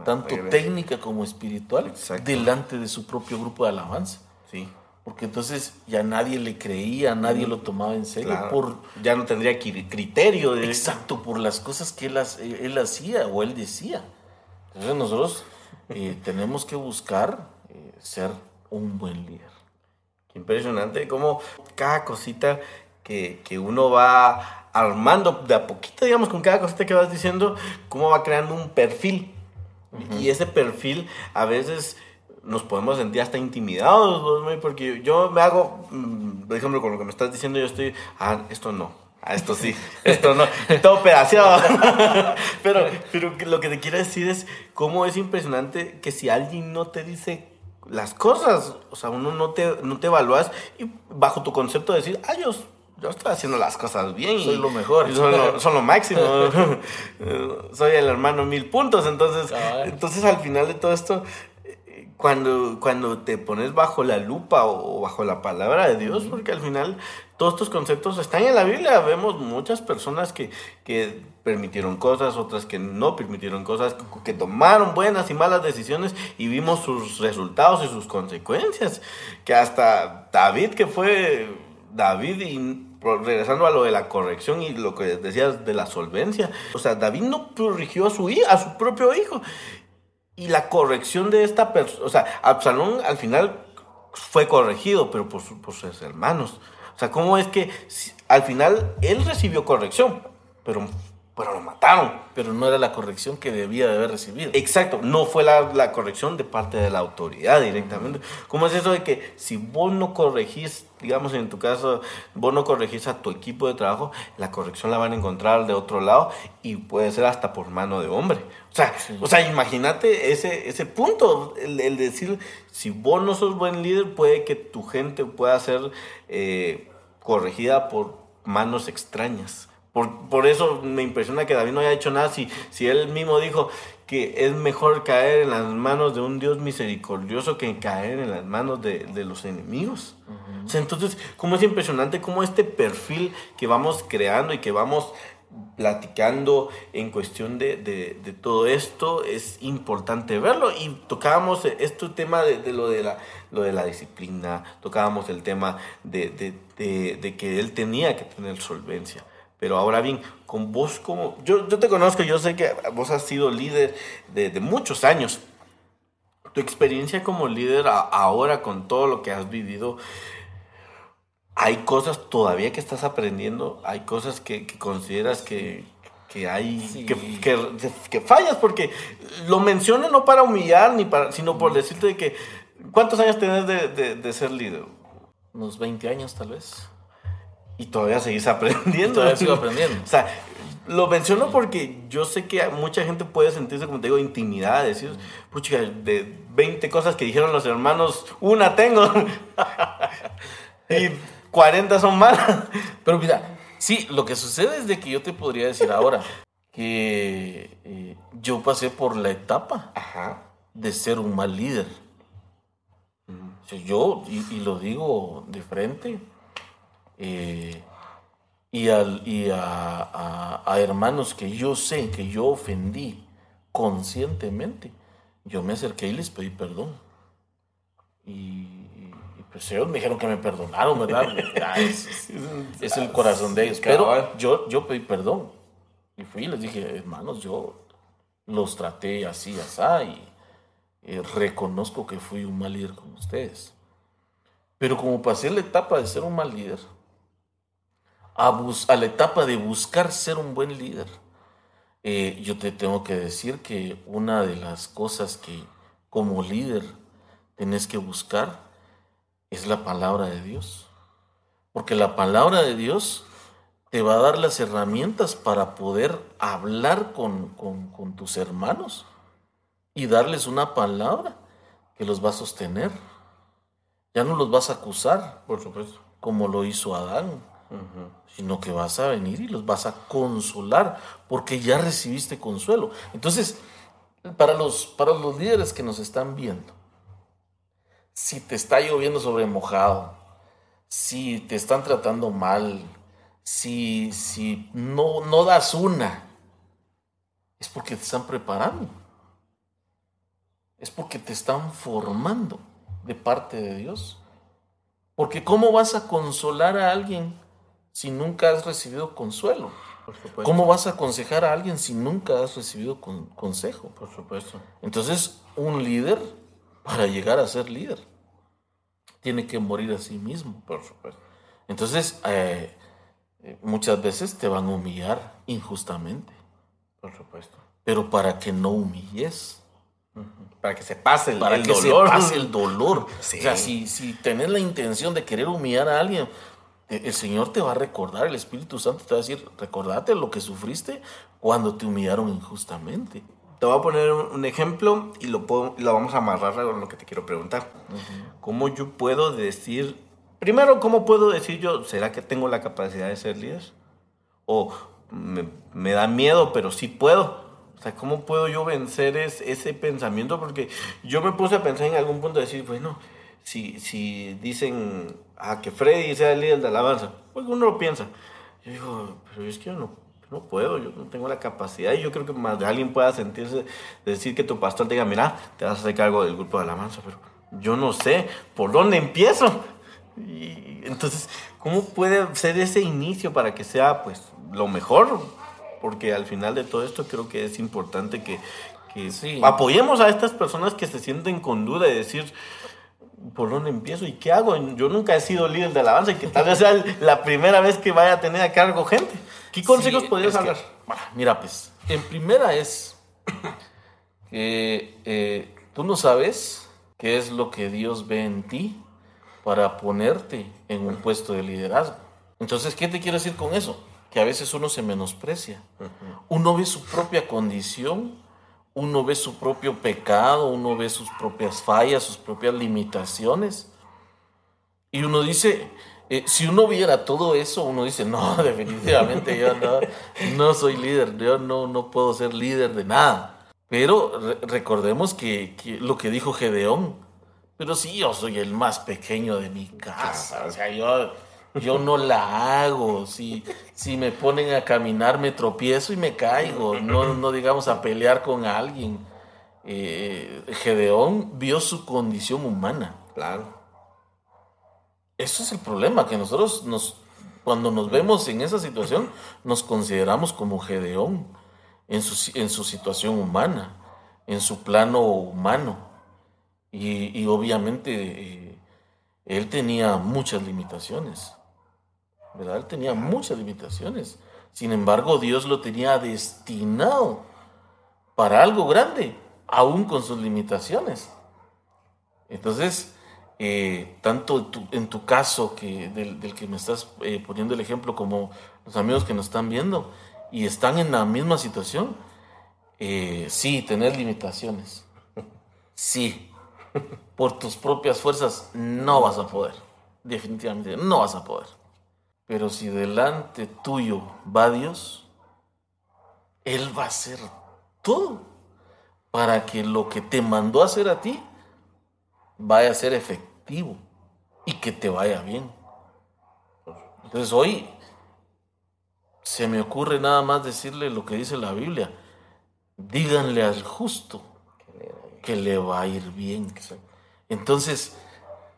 tanto técnica como espiritual, Exacto. delante de su propio grupo de alabanza. Sí. Porque entonces ya nadie le creía, nadie lo tomaba en serio Claro. por ya no tendría cri- criterio de exacto por las cosas que él hacía o él decía. Entonces nosotros eh, tenemos que buscar eh, ser un buen líder. Qué impresionante cómo cada cosita que, que uno va armando de a poquito, digamos, con cada cosita que vas diciendo, cómo va creando un perfil. Y ese perfil a veces nos podemos sentir hasta intimidados, porque yo me hago, mm, por ejemplo, con lo que me estás diciendo, yo estoy, ah, esto no. Ah, esto sí, esto no, todo pedaceado. [laughs] pero, pero lo que te quiero decir es cómo es impresionante que si alguien no te dice las cosas, o sea, uno no te, no te evalúas y bajo tu concepto de decir, ah, yo, yo estoy haciendo las cosas bien. Soy y- lo mejor. y Son lo, [laughs] son lo máximo. [laughs] Soy el hermano mil puntos. Entonces, entonces al final de todo esto, cuando, cuando te pones bajo la lupa o bajo la palabra de Dios, porque al final todos estos conceptos están en la Biblia. Vemos muchas personas que, que permitieron cosas, otras que no permitieron cosas, que, tomaron buenas y malas decisiones y vimos sus resultados y sus consecuencias. Que hasta David, que fue David y regresando a lo de la corrección y lo que decías de la solvencia, o sea, David no corrigió a su a su propio hijo. Y la corrección de esta persona, o sea, Absalón al final fue corregido, pero por sus hermanos. O sea, ¿cómo es que si- al final él recibió corrección, pero, pero lo mataron? Pero no era la corrección que debía de haber recibido. Exacto, no fue la, la corrección de parte de la autoridad directamente. ¿Cómo es eso de que si vos no corregís, digamos en tu caso, vos no corregís a tu equipo de trabajo, la corrección la van a encontrar de otro lado y puede ser hasta por mano de hombre? O sea, o sea imagínate ese, ese punto, el, el decir, si vos no sos buen líder, puede que tu gente pueda ser eh, corregida por manos extrañas. Por, por eso me impresiona que David no haya hecho nada si, si él mismo dijo que es mejor caer en las manos de un Dios misericordioso que caer en las manos de, de los enemigos. O sea, entonces, cómo es impresionante cómo este perfil que vamos creando y que vamos platicando en cuestión de, de- todo esto es importante verlo y tocábamos este tema de, lo, de la, lo de la disciplina, tocábamos el tema de, que él tenía que tener solvencia. Pero ahora bien, con vos como... Yo, yo te conozco, yo sé que vos has sido líder de, muchos años. Tu experiencia como líder ahora con todo lo que has vivido, hay cosas todavía que estás aprendiendo, hay cosas que, que consideras que, que hay, Sí. que, que, que fallas, porque lo menciono no para humillar, ni para, sino por decirte de que, ¿cuántos años tenés de, de- de ser líder? Unos 20 años tal vez. Y todavía seguís aprendiendo. Todavía sigo aprendiendo. [laughs] O sea, lo menciono porque yo sé que mucha gente puede sentirse, como te digo, intimidada, decir, pucha, de 20 cosas que dijeron los hermanos, una tengo. [laughs] [laughs] y 40 son malas. [laughs] Pero mira, sí, lo que sucede es de que yo te podría decir ahora que eh, yo pasé por la etapa Ajá. de ser un mal líder. O sea, yo, y, y lo digo de frente, eh, y, al- y a, a- a hermanos que yo sé que yo ofendí conscientemente, yo me acerqué y les pedí perdón. Y pues ellos me dijeron que me perdonaron, ¿verdad? [laughs] Es, es- es el corazón de ellos. Pero yo, yo pedí perdón. Y fui y les dije, hermanos, yo los traté así, así, y eh, reconozco que fui un mal líder con ustedes. Pero como pasé la etapa de ser un mal líder, a, bus- a la etapa de buscar ser un buen líder, eh, yo te tengo que decir que una de las cosas que como líder tenés que buscar es la palabra de Dios. Porque la palabra de Dios te va a dar las herramientas para poder hablar con, con- con tus hermanos y darles una palabra que los va a sostener. Ya no los vas a acusar Por supuesto. como lo hizo Adán, sino que vas a venir y los vas a consolar porque ya recibiste consuelo. Entonces, para los, para los líderes que nos están viendo, si te está lloviendo sobre mojado, si te están tratando mal, si, si no, no das una, es porque te están preparando. Es porque te están formando de parte de Dios. Porque ¿cómo vas a consolar a alguien si nunca has recibido consuelo? ¿Cómo vas a aconsejar a alguien si nunca has recibido consejo? Por supuesto. Entonces, un líder, para llegar a ser líder, tiene que morir a sí mismo. Por supuesto. Entonces, eh, muchas veces te van a humillar injustamente. Por supuesto. Pero para que no humilles. Para que se pase el, para que dolor. se pase el dolor. O sea, si, si tenés la intención de querer humillar a alguien, eh, el Señor te va a recordar, el Espíritu Santo te va a decir, recordate lo que sufriste cuando te humillaron injustamente. Te voy a poner un ejemplo y lo, puedo, lo vamos a amarrar a lo que te quiero preguntar. ¿Cómo yo puedo decir, primero, cómo puedo decir yo, ¿será que tengo la capacidad de ser líder? O me, me da miedo, pero sí puedo. O sea, ¿cómo puedo yo vencer es- ese pensamiento? Porque yo me puse a pensar en algún punto de decir, bueno, si, si dicen ah, que Freddy sea el líder de alabanza, pues uno lo piensa. Yo digo, pero es que yo no, no puedo, yo no tengo la capacidad. Y yo creo que más de alguien pueda sentirse, decir que tu pastor te diga, mira, te vas a hacer cargo del grupo de alabanza, pero yo no sé por dónde empiezo. Y entonces, ¿cómo puede ser ese inicio para que sea pues lo mejor? Porque al final de todo esto creo que es importante que, que Sí. apoyemos a estas personas que se sienten con duda y decir, ¿por dónde empiezo y qué hago? Yo nunca he sido líder de alabanza y que tal vez sea la primera vez que vaya a tener a cargo gente. ¿Qué consejos Sí, podrías es que, hablar? bueno, mira, pues, en primera es que [coughs] eh, tú no sabes qué es lo que Dios ve en ti para ponerte en un puesto de liderazgo. Entonces, ¿qué te quiero decir con eso? Que a veces uno se menosprecia. Uno ve su propia condición, uno ve su propio pecado, uno ve sus propias fallas, sus propias limitaciones. Y uno dice, eh, si uno viera todo eso, uno dice, no, [laughs] definitivamente yo no, soy líder, yo no, no puedo ser líder de nada. Pero re- recordemos que, que lo que dijo Gedeón, pero sí, yo soy el más pequeño de mi casa, o sea, yo, yo no la hago, si, si me ponen a caminar me tropiezo y me caigo, no, no digamos a pelear con alguien. Eh, Gedeón vio su condición humana. Claro. Eso es el problema, que nosotros nos, cuando nos vemos en esa situación, nos consideramos como Gedeón en su, en su situación humana, en su plano humano. Y, y obviamente eh, él tenía muchas limitaciones, ¿verdad? Él tenía muchas limitaciones. Sin embargo, Dios lo tenía destinado para algo grande, aún con sus limitaciones. Entonces, eh, tanto en tu, caso que del, del que me estás eh, poniendo el ejemplo, como los amigos que nos están viendo y están en la misma situación, eh, sí, tener limitaciones. Sí. Por tus propias fuerzas no vas a poder. Definitivamente no vas a poder. Pero si delante tuyo va Dios, Él va a hacer todo para que lo que te mandó a hacer a ti vaya a ser efectivo y que te vaya bien. Entonces hoy se me ocurre nada más decirle lo que dice la Biblia. Díganle al justo que le va a ir bien. Entonces,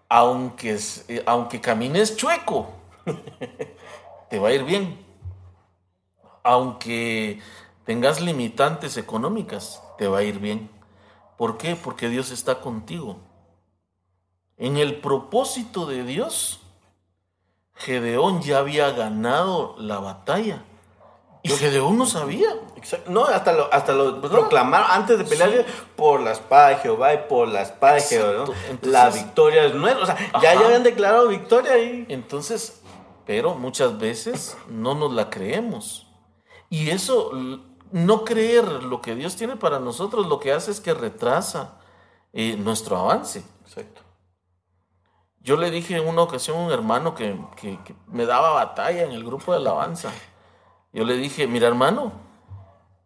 aunque, eh, aunque camines chueco, [laughs] te va a ir bien. Aunque tengas limitantes económicas, te va a ir bien. ¿Por qué? Porque Dios está contigo. En el propósito de Dios, Gedeón ya había ganado la batalla. Y Gedeón no sabía. Exacto. No, hasta lo, hasta lo proclamaron antes de pelear por la espada de Jehová y por la espada de Jehová. la victoria es nuestra. O sea, ya, Ajá. ya habían declarado victoria ahí. Entonces, pero muchas veces no nos la creemos. Y eso, no creer lo que Dios tiene para nosotros, lo que hace es que retrasa eh, nuestro avance. Exacto. Yo le dije en una ocasión a un hermano que, que- que me daba batalla en el grupo de alabanza. Yo le dije, mira hermano,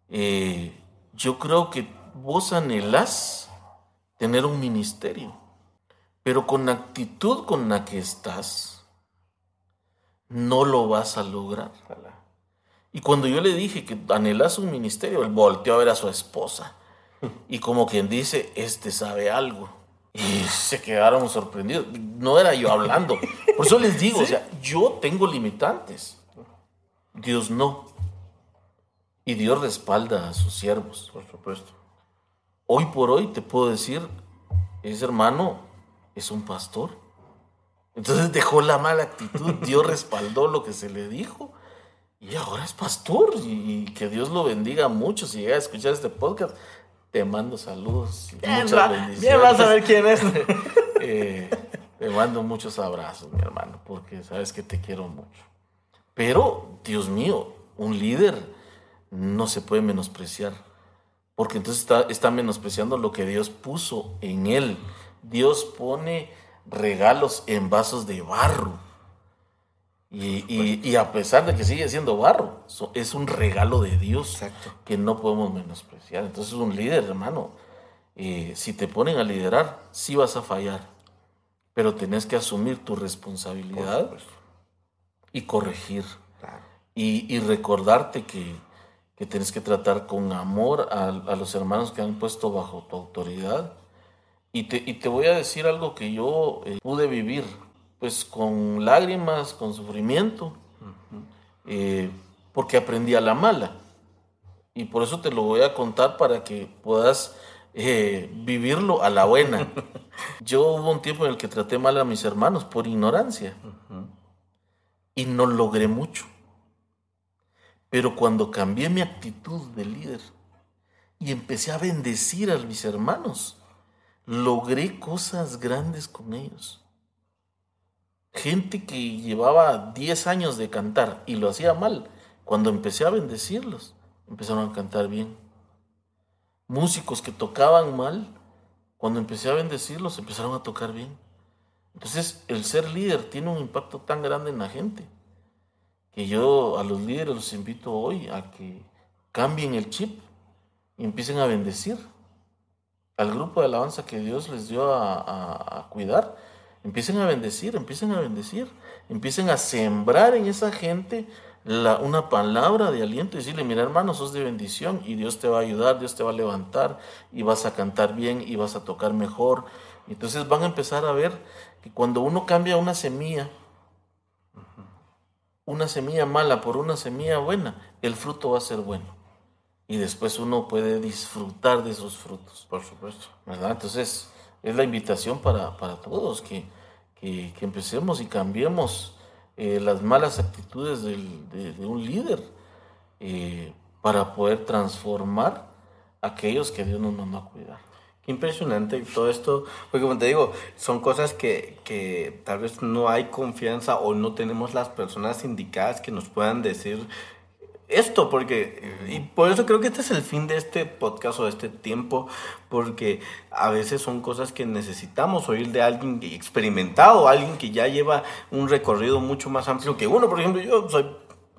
eh, yo creo que vos anhelás tener un ministerio, Pero con la actitud con la que estás, no lo vas a lograr. Y cuando yo le dije que anhelas un ministerio, él volteó a ver a su esposa. [laughs] Y como quien dice, este sabe algo. Y se quedaron sorprendidos. No era yo hablando. Por eso les digo, [laughs] o sea, yo tengo limitantes. Dios no. Y Dios respalda a sus siervos. Por supuesto. Hoy por hoy te puedo decir, ese hermano es un pastor. Entonces dejó la mala actitud, Dios respaldó lo que se le dijo y ahora es pastor. Y, que Dios lo bendiga mucho. Si llega a escuchar este podcast, te mando saludos. muchas bendiciones. Bien, vas a ver quién es. [laughs] Eh, te mando muchos abrazos, mi hermano, porque sabes que te quiero mucho. Pero, Dios mío, un líder no se puede menospreciar, porque entonces está, está menospreciando lo que Dios puso en él. Dios pone regalos en vasos de barro. Y, a pesar de que sigue siendo barro, es un regalo de Dios que no podemos menospreciar. Entonces, un líder, hermano, eh, si te ponen a liderar, sí vas a fallar, pero tenés que asumir tu responsabilidad y corregir. Y, recordarte que, que tenés que tratar con amor a, a, los hermanos que han puesto bajo tu autoridad. Y te, y te voy a decir algo que yo eh, pude vivir, pues con lágrimas, con sufrimiento, eh, porque aprendí a la mala. Y por eso te lo voy a contar para que puedas eh, vivirlo a la buena. [laughs] Yo hubo un tiempo en el que traté mal a mis hermanos por ignorancia y no logré mucho. Pero cuando cambié mi actitud de líder y empecé a bendecir a mis hermanos, logré cosas grandes con ellos. Gente que llevaba 10 años de cantar y lo hacía mal, cuando empecé a bendecirlos, empezaron a cantar bien. Músicos que tocaban mal, cuando empecé a bendecirlos, empezaron a tocar bien. Entonces, el ser líder tiene un impacto tan grande en la gente que yo a los líderes los invito hoy a que cambien el chip y empiecen a bendecir al grupo de alabanza que Dios les dio a, cuidar. Empiecen a bendecir, empiecen a bendecir, empiecen a sembrar en esa gente la, una palabra de aliento y decirle, mira hermano, sos de bendición y Dios te va a ayudar, Dios te va a levantar y vas a cantar bien y vas a tocar mejor. Entonces van a empezar a ver que cuando uno cambia una semilla, una semilla mala por una semilla buena, el fruto va a ser bueno. Y después uno puede disfrutar de esos frutos. Por supuesto. ¿Verdad? Entonces, es la invitación para, todos que, que, empecemos y cambiemos eh, las malas actitudes de, un líder eh, para poder transformar aquellos que Dios nos mandó a cuidar. Qué impresionante todo esto, porque como te digo, son cosas que, que tal vez no hay confianza o no tenemos las personas indicadas que nos puedan decir esto, porque, y por eso creo que este es el fin de este podcast o de este tiempo, porque a veces son cosas que necesitamos oír de alguien experimentado, alguien que ya lleva un recorrido mucho más amplio que uno. Por ejemplo, yo soy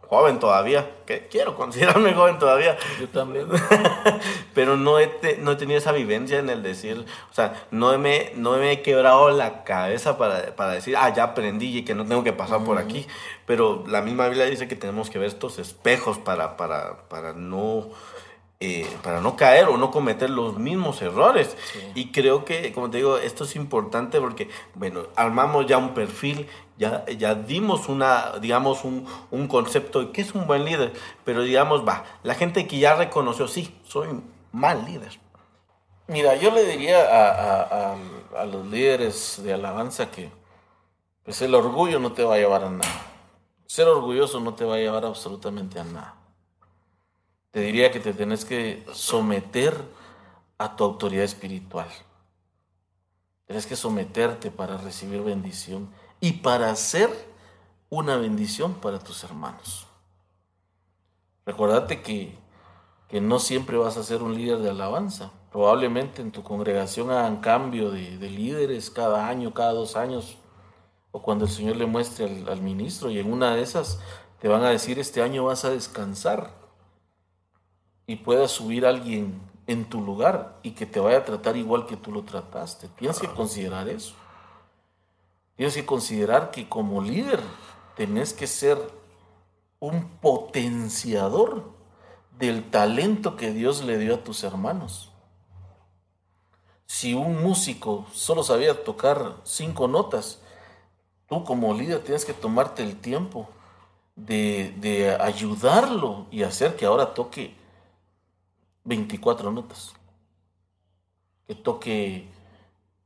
joven todavía, que quiero considerarme [laughs] joven todavía. Yo también. [laughs] Pero no he, no he tenido esa vivencia en el decir, o sea, no me, no me he quebrado la cabeza para, para decir, ah, ya aprendí y que no tengo que pasar por aquí. Pero la misma Biblia dice que tenemos que ver estos espejos para, para, para no eh, para no caer o no cometer los mismos errores. Y creo que, como te digo, esto es importante porque, bueno, armamos ya un perfil, ya, ya dimos una, digamos, un, un concepto de qué es un buen líder, pero digamos, va, la gente que ya reconoció, sí, soy mal líder. Mira, yo le diría a, a, los líderes de alabanza que pues el orgullo no te va a llevar a nada. Ser orgulloso no te va a llevar absolutamente a nada te diría que te tenés que someter a tu autoridad espiritual. Tienes que someterte para recibir bendición y para ser una bendición para tus hermanos. Recordate que, que no siempre vas a ser un líder de alabanza. Probablemente en tu congregación hagan cambio de, líderes cada año, cada dos años, o cuando el Señor le muestre al, al ministro y en una de esas te van a decir, este año vas a descansar y pueda subir alguien en tu lugar y que te vaya a tratar igual que tú lo trataste. Tienes que considerar eso. Tienes que considerar que como líder tenés que ser un potenciador del talento que Dios le dio a tus hermanos. Si un músico solo sabía tocar cinco notas, tú como líder tienes que tomarte el tiempo de, ayudarlo y hacer que ahora toque 24 notas. Que toque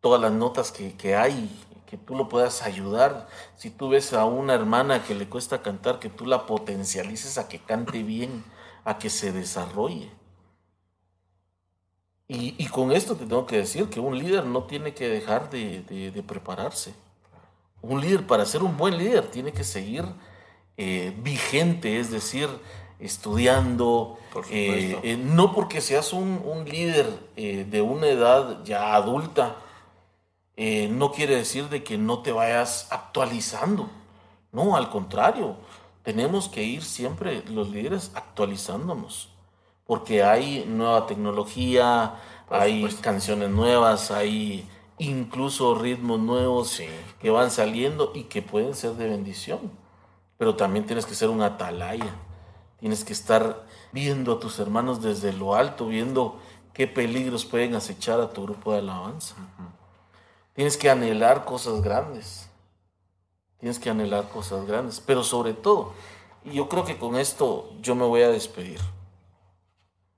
todas las notas que, que hay que tú lo puedas ayudar. Si tú ves a una hermana que le cuesta cantar, que tú la potencialices a que cante bien, a que se desarrolle. Y, con esto te tengo que decir que un líder no tiene que dejar de, prepararse. Un líder, para ser un buen líder, tiene que seguir eh, vigente, es decir, estudiando. Eh, eh, no porque seas un, un líder de una edad ya adulta, eh, no quiere decir de que no te vayas actualizando. No, al contrario, tenemos que ir siempre los líderes actualizándonos, porque hay nueva tecnología, hay canciones nuevas, hay incluso ritmos nuevos que van saliendo y que pueden ser de bendición. Pero también tienes que ser un atalaya, tienes que estar viendo a tus hermanos desde lo alto, viendo qué peligros pueden acechar a tu grupo de alabanza. Tienes que anhelar cosas grandes. Tienes que anhelar cosas grandes. Pero sobre todo, y yo creo que con esto yo me voy a despedir.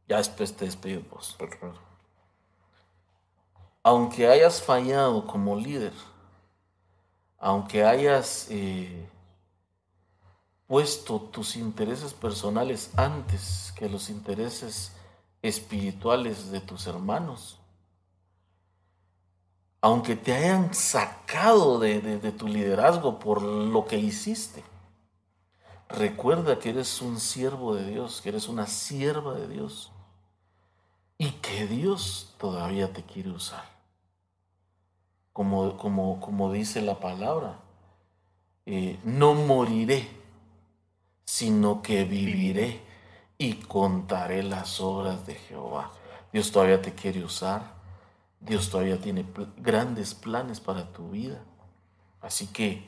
Ya después te despido vos. Aunque hayas fallado como líder, aunque hayas eh, puesto tus intereses personales antes que los intereses espirituales de tus hermanos, aunque te hayan sacado de, tu liderazgo por lo que hiciste, recuerda que eres un siervo de Dios, que eres una sierva de Dios y que Dios todavía te quiere usar. Como, como, como dice la palabra, eh, no moriré, sino que viviré y contaré las obras de Jehová. Dios todavía te quiere usar. Dios todavía tiene grandes planes para tu vida. Así que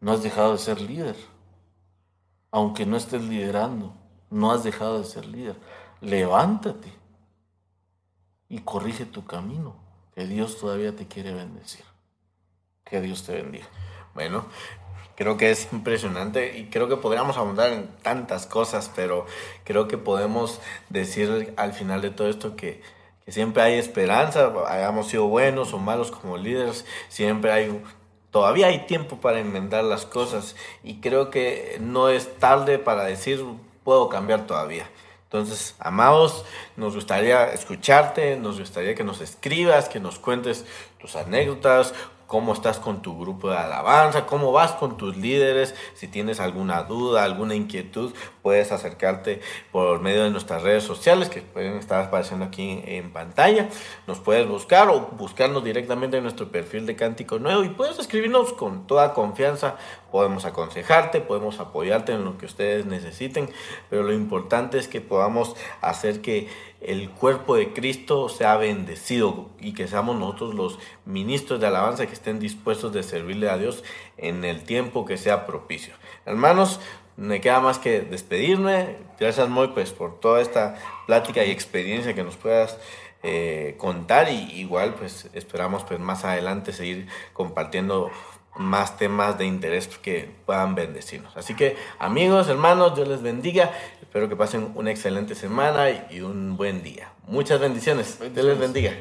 no has dejado de ser líder. Aunque no estés liderando, no has dejado de ser líder. Levántate y corrige tu camino, que Dios todavía te quiere bendecir. Que Dios te bendiga. Bueno, creo que es impresionante y creo que podríamos abundar en tantas cosas, pero creo que podemos decir al final de todo esto que que siempre hay esperanza, hayamos sido buenos o malos como líderes, siempre hay, todavía hay tiempo para enmendar las cosas y creo que no es tarde para decir puedo cambiar todavía. Entonces, amados, nos gustaría escucharte, nos gustaría que nos escribas, que nos cuentes tus anécdotas, cómo estás con tu grupo de alabanza, cómo vas con tus líderes, si tienes alguna duda, alguna inquietud, puedes acercarte por medio de nuestras redes sociales que pueden estar apareciendo aquí en pantalla. Nos puedes buscar o buscarnos directamente en nuestro perfil de Cántico Nuevo y puedes escribirnos con toda confianza. Podemos aconsejarte, podemos apoyarte en lo que ustedes necesiten, pero lo importante es que podamos hacer que el cuerpo de Cristo sea bendecido y que seamos nosotros los ministros de alabanza que estén dispuestos de servirle a Dios en el tiempo que sea propicio. Hermanos, me queda más que despedirme. Gracias, Moy, pues, por toda esta plática y experiencia que nos puedas eh, contar. Y igual, pues, esperamos, pues, más adelante seguir compartiendo más temas de interés que puedan bendecirnos. Así que amigos, hermanos, Dios les bendiga. Espero que pasen una excelente semana y un buen día. Muchas bendiciones. Dios les bendiga.